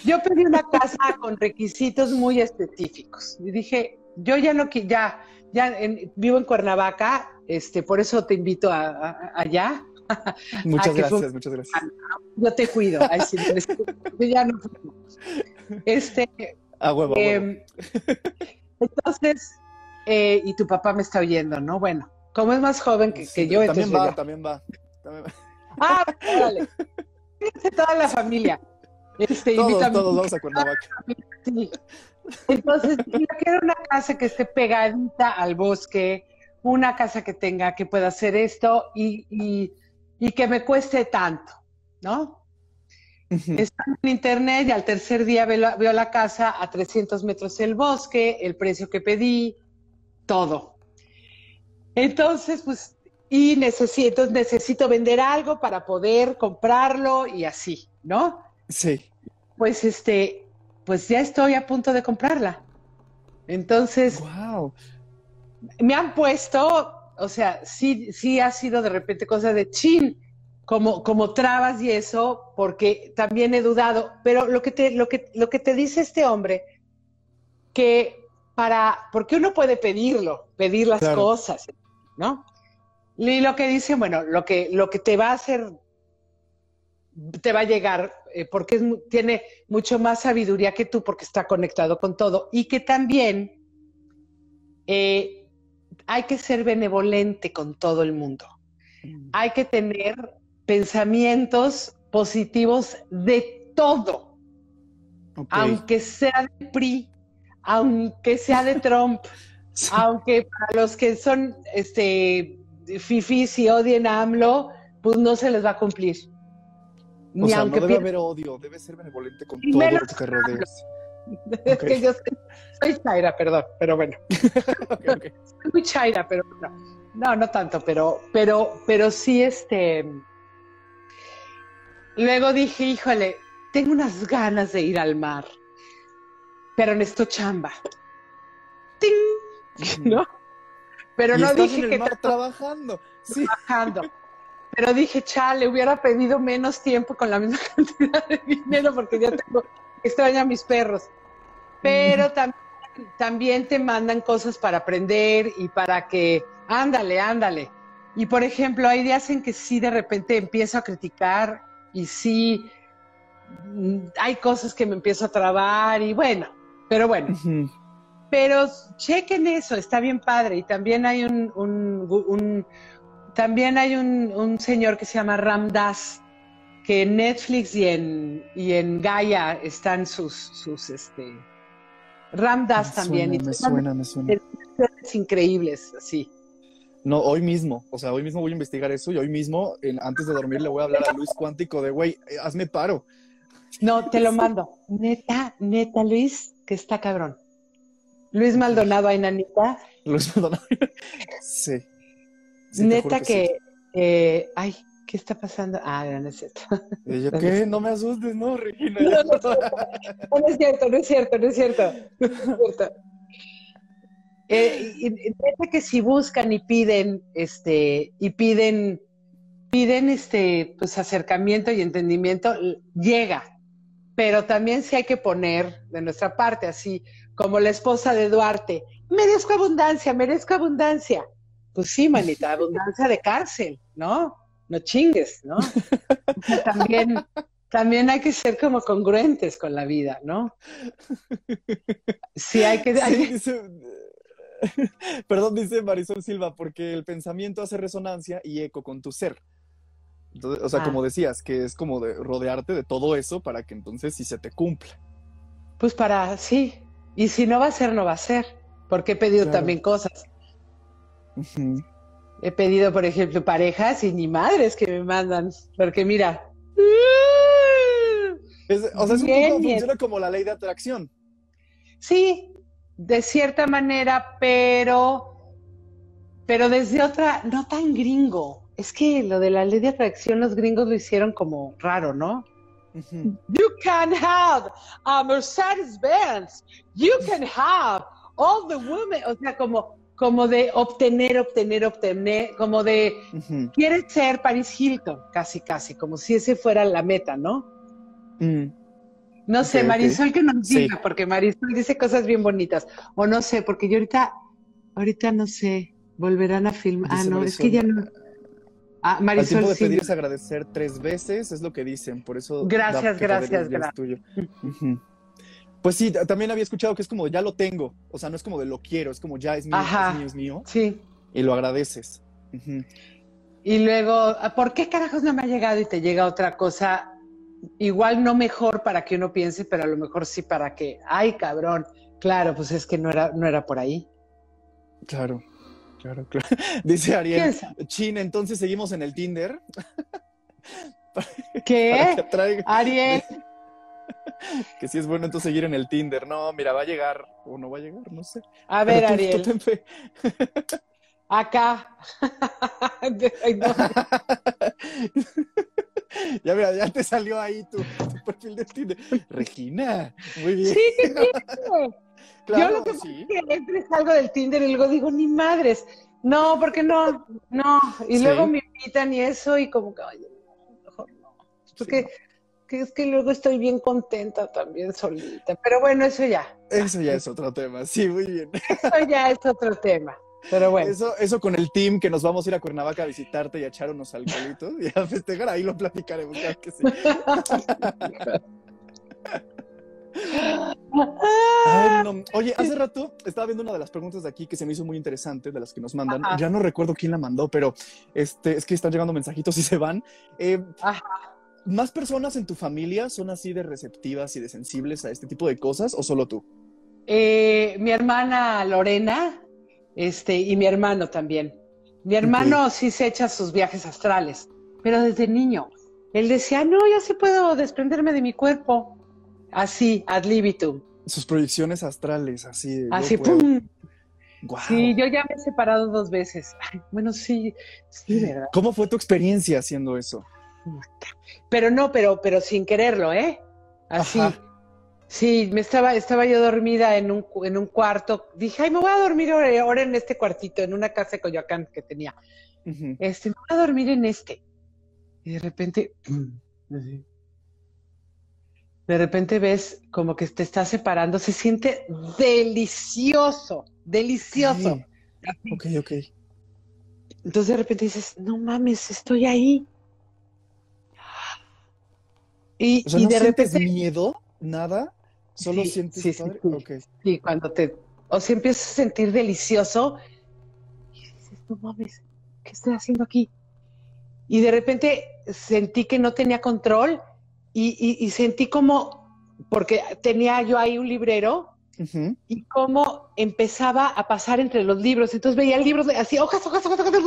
Yo pedí una casa con requisitos muy específicos. Y dije, yo ya no qui- ya, ya en- vivo en Cuernavaca, este, por eso te invito a- a- allá. Muchas que fue- gracias, muchas gracias. Yo te cuido. Ay, sí, yo ya no. Este, A huevo. Em, entonces, eh, y tu papá me está oyendo, ¿no? Bueno, como es más joven que, Sí, que yo, también entonces va, también va, también va. Ah. Fíjense toda la familia. Este, Todos, todos vamos a Cuernavaca. Sí. Entonces, yo quiero una casa que esté pegadita al bosque, una casa que tenga, que pueda hacer esto y, y- y que me cueste tanto, ¿no? Ujú. Está en internet y al tercer día veo la, veo la casa a 300 metros del bosque, el precio que pedí, todo. Entonces, pues, y necesito, necesito vender algo para poder comprarlo y así, ¿no? Sí. Pues este, pues ya estoy a punto de comprarla. Entonces, Wow. me han puesto, o sea, sí, sí ha sido de repente cosa de chin, como, como trabas y eso, porque también he dudado. Pero lo que te, lo que, lo que te dice este hombre, que para, porque uno puede pedirlo, pedir las Claro. cosas, ¿no? Y lo que dice, bueno, lo que, lo que te va a hacer, te va a llegar, eh, porque es mu- tiene mucho más sabiduría que tú, porque está conectado con todo. Y que también eh, hay que ser benevolente con todo el mundo. Hay que tener pensamientos positivos de todo aunque sea de PRI, aunque sea de Trump, Sí. aunque para los que son este fifís y odien a AMLO, pues no se les va a cumplir. O Ni sea, aunque no debe haber odio, debe ser benevolente con Y todo menos lo que te rodees. es que yo soy, soy chaira, perdón, pero bueno, soy muy chaira, pero no, no, no tanto, pero, pero, pero sí, este. Luego dije, híjole, tengo unas ganas de ir al mar, pero necesito chamba. ¡Ting! ¿no? Pero Y no estás dije en el que mar trabajando. Sí. trabajando. Pero dije, chale, hubiera pedido menos tiempo con la misma cantidad de dinero porque ya tengo, extraño a mis perros. Pero tam- también te mandan cosas para aprender y para que, ándale, ándale. Y por ejemplo, hay días en que sí de repente empiezo a criticar y sí mm, hay cosas que me empiezo a trabar y bueno, pero bueno. Pero chequen eso, está bien padre. Y también hay un, un- un- también hay un, un señor que se llama Ram Dass, que en Netflix y en, y en Gaia están sus, sus este Ram Dass Me también. suena, y me suena, me suena. increíbles, así. No, hoy mismo, o sea, hoy mismo voy a investigar eso y hoy mismo, en- antes de dormir, le voy a hablar a Luis Cuántico de, güey, eh, hazme paro. No, te lo mando. Neta, neta, Luis, que está cabrón. Luis Maldonado, Ainanita, Luis Maldonado. Sí. Sí, neta que, sí. eh, ay, ¿qué está pasando? Ah, no es cierto. Yo, ¿qué? No me asustes, no, Regina. No, no, No, no es cierto, no es cierto, no es cierto. No es cierto. Eh, y- y neta que si buscan y piden, este, y piden, piden este, pues acercamiento y entendimiento, llega. Pero también sí hay que poner de nuestra parte, así como la esposa de Duarte, merezco abundancia, merezco abundancia. Pues sí, manita, abundancia de cárcel, ¿no? No chingues, ¿no? También, también hay que ser como congruentes con la vida, ¿no? Sí, hay que... hay que- perdón, dice Marisol Silva, porque el pensamiento hace resonancia y eco con tu ser. Entonces, o sea, Ah. como decías, que es como de rodearte de todo eso para que entonces sí se te cumpla. Pues para, sí. Y si no va a ser, no va a ser. Porque he pedido Claro. también cosas. He pedido, por ejemplo, parejas y ni madres que me mandan. Porque mira. Es- o sea, es un poco, funciona como la ley de atracción. Sí, de cierta manera, pero, pero desde otra, no tan gringo. Es que lo de la ley de atracción, los gringos lo hicieron como raro, ¿no? You can have a Mercedes Benz. You can have all the women. O sea, como, como de obtener, obtener, obtener, como de Ujú. quieres ser Paris Hilton, casi, casi, como si ese fuera la meta, ¿no? Mm. No sé. Marisol que nos Sí. diga, porque Marisol dice cosas bien bonitas. O no sé, porque yo ahorita, ahorita no sé, volverán a filmar. Ah, no, es que Marisol, ya no. Ah, Al Marisol tiempo de sí. pedir es agradecer tres veces, es lo que dicen, por eso. Gracias, gracias, gracias. tuyo. Ujú. Pues sí, también había escuchado que es como ya lo tengo, o sea, no es como de lo quiero, es como ya es mío, Ajá. es mío, es mío, Sí. y lo agradeces. Y luego, ¿por qué carajos no me ha llegado y te llega otra cosa? Igual no mejor para que uno piense, pero a lo mejor sí para que, ay, cabrón, claro, pues es que no era, no era por ahí. Claro, claro, claro. Dice Ariel. Chin, entonces seguimos en el Tinder. Que ¿Qué? atraiga- Ariel, que si es bueno entonces seguir en el Tinder. No, mira, va a llegar, o no va a llegar, no sé. a ver, tú- Ariel, tú acá. Ya mira, ya te salió ahí tu, tu perfil de Tinder. Regina, muy bien. Sí, ¿qué claro, Yo lo que sí. es que y salgo del Tinder y luego digo, ni madres. No, porque no, no. Y Sí. luego me invitan y eso, y como que, no, mejor no. Porque Sí, que es que luego estoy bien contenta también solita. Pero bueno, eso ya. Eso ya es otro tema. Sí, muy bien. Eso ya es otro tema. Pero bueno. Eso, eso con el team que nos vamos a ir a Cuernavaca a visitarte y a echar unos alcoholitos y a festejar, ahí lo platicaremos. Claro que sí. Ay, no. Oye, hace rato estaba viendo una de las preguntas de aquí que se me hizo muy interesante, de las que nos mandan. Ajá. Ya no recuerdo quién la mandó, pero este, es que están llegando mensajitos y se van. Eh, Ajá. ¿Más personas en tu familia son así de receptivas y de sensibles a este tipo de cosas o solo tú? Eh, mi hermana Lorena, este, y mi hermano también. Mi hermano sí se echa sus viajes astrales, pero desde niño. Él decía, no, yo sí puedo desprenderme de mi cuerpo. Así, ad libitum. Sus proyecciones astrales, así. de, Así, pum. Sí, yo ya me he separado dos veces. Ay, bueno, sí, sí, ¿verdad? ¿Cómo fue tu experiencia haciendo eso? Pero no, pero, pero sin quererlo, ¿eh? Así. Ajá. Sí, me estaba, estaba yo dormida en un, cu- en un cuarto. Dije, ay, me voy a dormir ahora en este cuartito, en una casa de Coyoacán que tenía. Este, me voy a dormir en este. Y de repente, así. de repente ves como que te está separando. Se siente delicioso, delicioso. Ok, ok. Entonces de repente dices, no mames, estoy ahí. Y, O sea, y ¿no de repente, miedo? ¿Nada? ¿Solo Sí, sientes sí, padre? sí. Ok. sí, cuando te, o sea, empiezas a sentir delicioso, y dices, no mames, ¿qué estoy haciendo aquí? Y de repente sentí que no tenía control y, y- y sentí como, porque tenía yo ahí un librero Ujú. y cómo empezaba a pasar entre los libros. Entonces veía el libro así, hojas, hojas, hojas, hojas.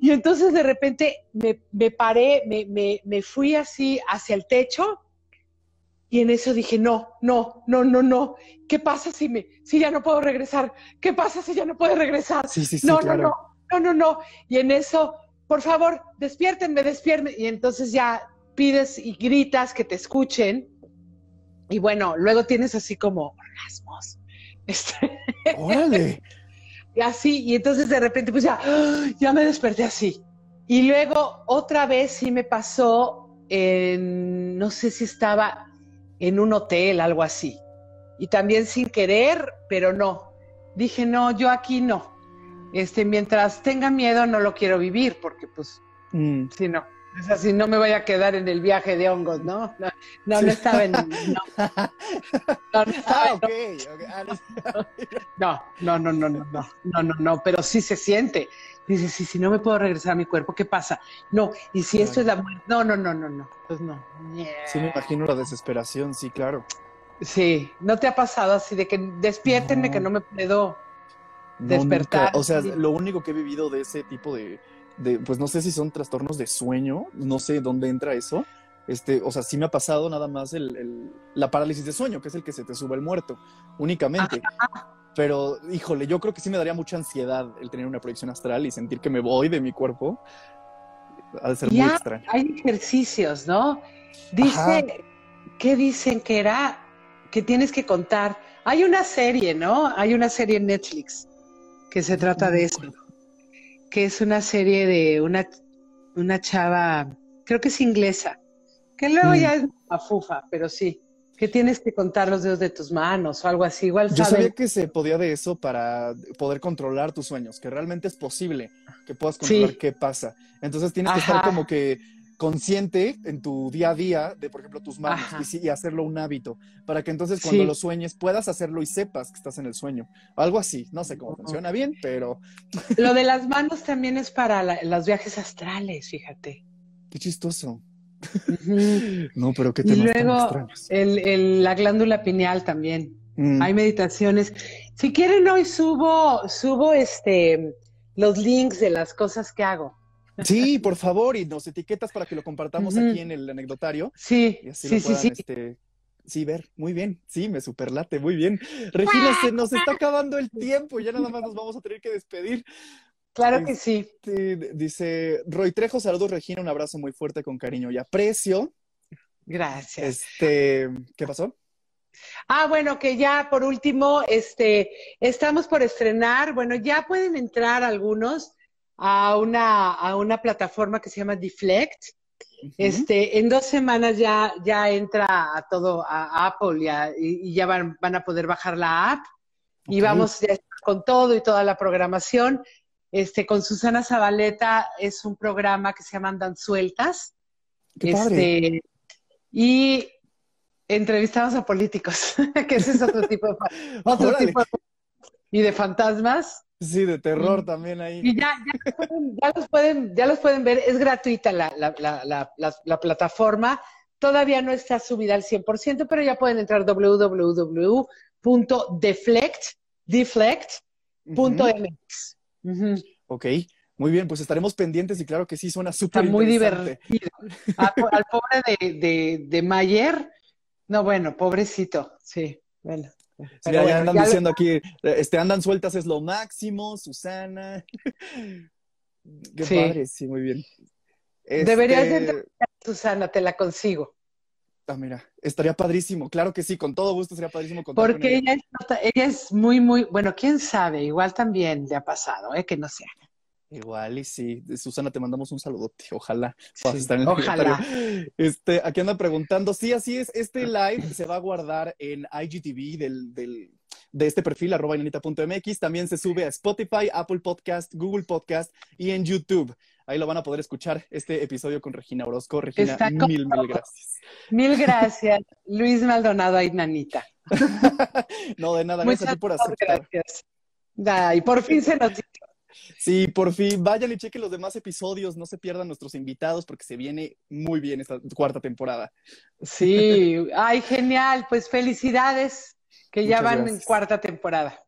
Y entonces de repente me, me paré, me, me, me fui así hacia el techo y en eso dije, no, no, no, no, no. ¿Qué pasa si, me, si ya no puedo regresar? ¿Qué pasa si ya no puedo regresar? Sí, sí, sí, no, claro. no, no, no, no, no. Y en eso, por favor, despiértenme, despiértenme. Y entonces ya pides y gritas que te escuchen. Y bueno, luego tienes así como orgasmos. Este, Órale. y así, y entonces de repente, pues ya, ¡ah! ya me desperté así. Y luego otra vez sí me pasó en, no sé si estaba en un hotel, algo así. Y también sin querer, pero no. Dije, no, yo aquí no. Este, mientras tenga miedo, no lo quiero vivir, porque pues, Mm. si no. Es así, no me voy a quedar en el viaje de hongos, ¿no? No, no, no estaba en. No, no, no estaba Ah, en- ok. ok. Ah, no. no, no, no, no, no, no, no, no, no, pero sí se siente. Dice, sí, si no me puedo regresar a mi cuerpo, ¿qué pasa? No, y si esto es la muerte, no, no, no, no, no, pues no. Sí, me imagino la desesperación, sí, claro. Sí, ¿no te ha pasado así de que despiértenme No. que no me puedo? No, Despertar, nunca. O sea, sí. lo único que he vivido de ese tipo de, de, pues no sé si son trastornos de sueño, no sé dónde entra eso. Este, o sea, sí me ha pasado nada más el, el- la parálisis de sueño, que es el que se te sube el muerto, únicamente. Pero, híjole, yo creo que sí me daría mucha ansiedad el tener una proyección astral y sentir que me voy de mi cuerpo. Ha de ser muy extraño. hay ejercicios, ¿no? Dice, Ajá. ¿qué dicen que era? Que tienes que contar. Hay una serie, ¿no? Hay una serie en Netflix que se trata de eso. que es una serie de una, una chava, creo que es inglesa, que luego Mm. ya es mafufa, pero sí, que tienes que contar los dedos de tus manos o algo así, igual Yo sabía que se podía de eso para poder controlar tus sueños, que realmente es posible que puedas Sí. controlar qué pasa. Entonces tienes que estar como que consciente en tu día a día de, por ejemplo, tus manos y, hacerlo un hábito, para que entonces cuando Sí. lo sueñes puedas hacerlo y sepas que estás en el sueño. Algo así, no sé cómo funciona bien, pero Lo de las manos también es para la- los viajes astrales, fíjate. qué chistoso. No, pero qué Y temas tan luego el, el- la glándula pineal también. Mm. Hay meditaciones. Si quieren, hoy subo, subo este los links de las cosas que hago. Sí, por favor, y nos etiquetas para que lo compartamos aquí en el anecdotario. Sí, Y así sí, lo sí, puedan, sí. este, sí, ver. Muy bien. Sí, me superlate. Muy bien. Regina, se nos está acabando el tiempo. Ya nada más nos vamos a tener que despedir. Claro que sí. Dice Roy Trejo, saludos Regina, un abrazo muy fuerte con cariño y aprecio. Gracias. Este, ¿qué pasó? Ah, bueno, que ya por último, este, estamos por estrenar, bueno, ya pueden entrar algunos a una, a una plataforma que se llama Deflect. Este, en dos semanas ya, ya entra a todo, a Apple y, a- y- y ya van, van a poder bajar la app. Y vamos ya con todo y toda la programación. Este, con Susana Zabaleta es un programa que se llama Andan Sueltas. Qué padre. Este, y entrevistamos a políticos, que ese es otro tipo de, otro Órale. tipo de- y de fantasmas. Sí, de terror Y- también ahí. Y ya, ya, los pueden, ya los pueden, ya los pueden ver, es gratuita la, la, la, la, la- la plataforma. Todavía no está subida al 100%, pero ya pueden entrar www.deflect, Ujú. Ok, muy bien, pues estaremos pendientes y claro que sí, suena Está súper muy divertido. A- al pobre de, de, de Mayer, no, bueno, pobrecito, sí, bueno. Sí, Pero ya bueno, andan ya lo- diciendo aquí, este, andan sueltas es lo máximo, Susana. Qué Sí. padre, sí, muy bien. Deberías Este, entrar. Susana, te la consigo. Ah, mira, estaría padrísimo, claro que sí, con todo gusto sería padrísimo contar con Porque ella. ella es, ella es muy, muy, bueno, quién sabe, igual también le ha pasado, ¿eh? que no sea. Igual y sí, Susana, te mandamos un saludote, ojalá puedas Sí, estar en el ojalá. Este, aquí anda preguntando, sí, así es, este live se va a guardar en IGTV del, del, de este perfil, arroba inanita.mx, también se sube a Spotify, Apple Podcast, Google Podcast y en YouTube. Ahí lo van a poder escuchar, este episodio con Regina Orozco. Regina, Está mil, mil gracias. Mil gracias, Luis Maldonado Ainanita. No, de nada, gracias a ti por Muchas aceptar. gracias. Ay, por fin se nos Sí, por fin, vayan y chequen los demás episodios, no se pierdan nuestros invitados porque se viene muy bien esta cuarta temporada. Sí, ay, genial, pues felicidades, que ya van en cuarta temporada.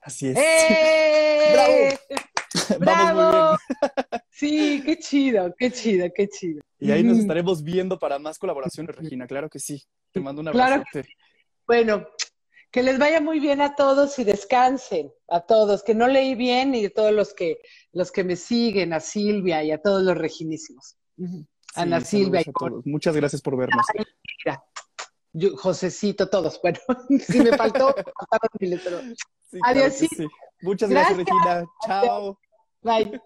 Así es. ¡Eh! Vamos muy ¡Bravo! bien. Sí, qué chido, qué chido, qué chido. Y ahí nos estaremos viendo para más colaboraciones, Regina, claro que sí. Te mando un Claro abrazo. Bueno, que les vaya muy bien a todos y descansen, a todos, que no leí bien y a todos los que, los que me siguen, a Silvia y a todos los reginísimos. Ana Silvia y Muchas gracias por vernos. Yo, Josecito, todos. Bueno, si me faltó, faltaron miles, pero Sí, claro. Muchas gracias, Gracias. Regina. Chao. bye.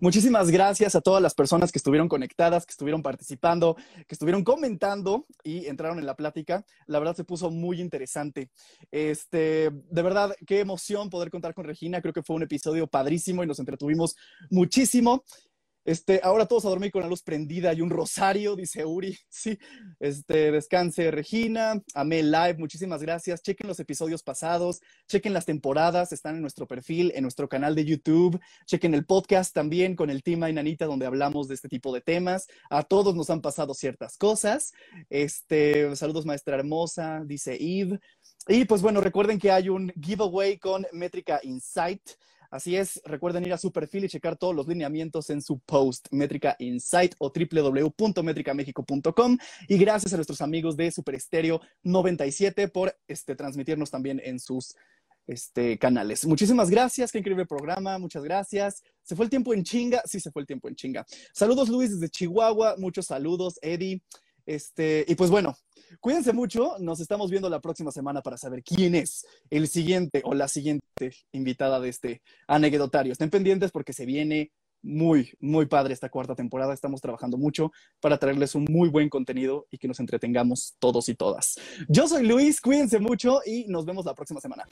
Muchísimas gracias a todas las personas que estuvieron conectadas, que estuvieron participando, que estuvieron comentando y entraron en la plática. La verdad se puso muy interesante. Este, de verdad, qué emoción poder contar con Regina. Creo que fue un episodio padrísimo y nos entretuvimos muchísimo. Este, ahora todos a dormir con la luz prendida y un rosario, dice Uri. Sí, este, descanse Regina, amé live, muchísimas gracias. Chequen los episodios pasados, chequen las temporadas, están en nuestro perfil, en nuestro canal de YouTube. Chequen el podcast también con el Team Ainanita, donde hablamos de este tipo de temas. A todos nos han pasado ciertas cosas. Este, saludos, maestra hermosa, dice Eve. Y pues bueno, recuerden que hay un giveaway con Métrica Insight. Así es, recuerden ir a su perfil y checar todos los lineamientos en su post, Métrica Insight o www.metricamexico.com. Y gracias a nuestros amigos de Super Estéreo 97 por este, transmitirnos también en sus este, canales. Muchísimas gracias, qué increíble programa, muchas gracias. ¿Se fue el tiempo en chinga? Sí, se fue el tiempo en chinga. Saludos Luis desde Chihuahua, muchos saludos, Eddie. Este, y pues bueno, cuídense mucho, nos estamos viendo la próxima semana para saber quién es el siguiente o la siguiente invitada de este anecdotario. Estén pendientes porque se viene muy, muy padre esta cuarta temporada. Estamos trabajando mucho para traerles un muy buen contenido y que nos entretengamos todos y todas. Yo soy Luis, cuídense mucho y nos vemos la próxima semana.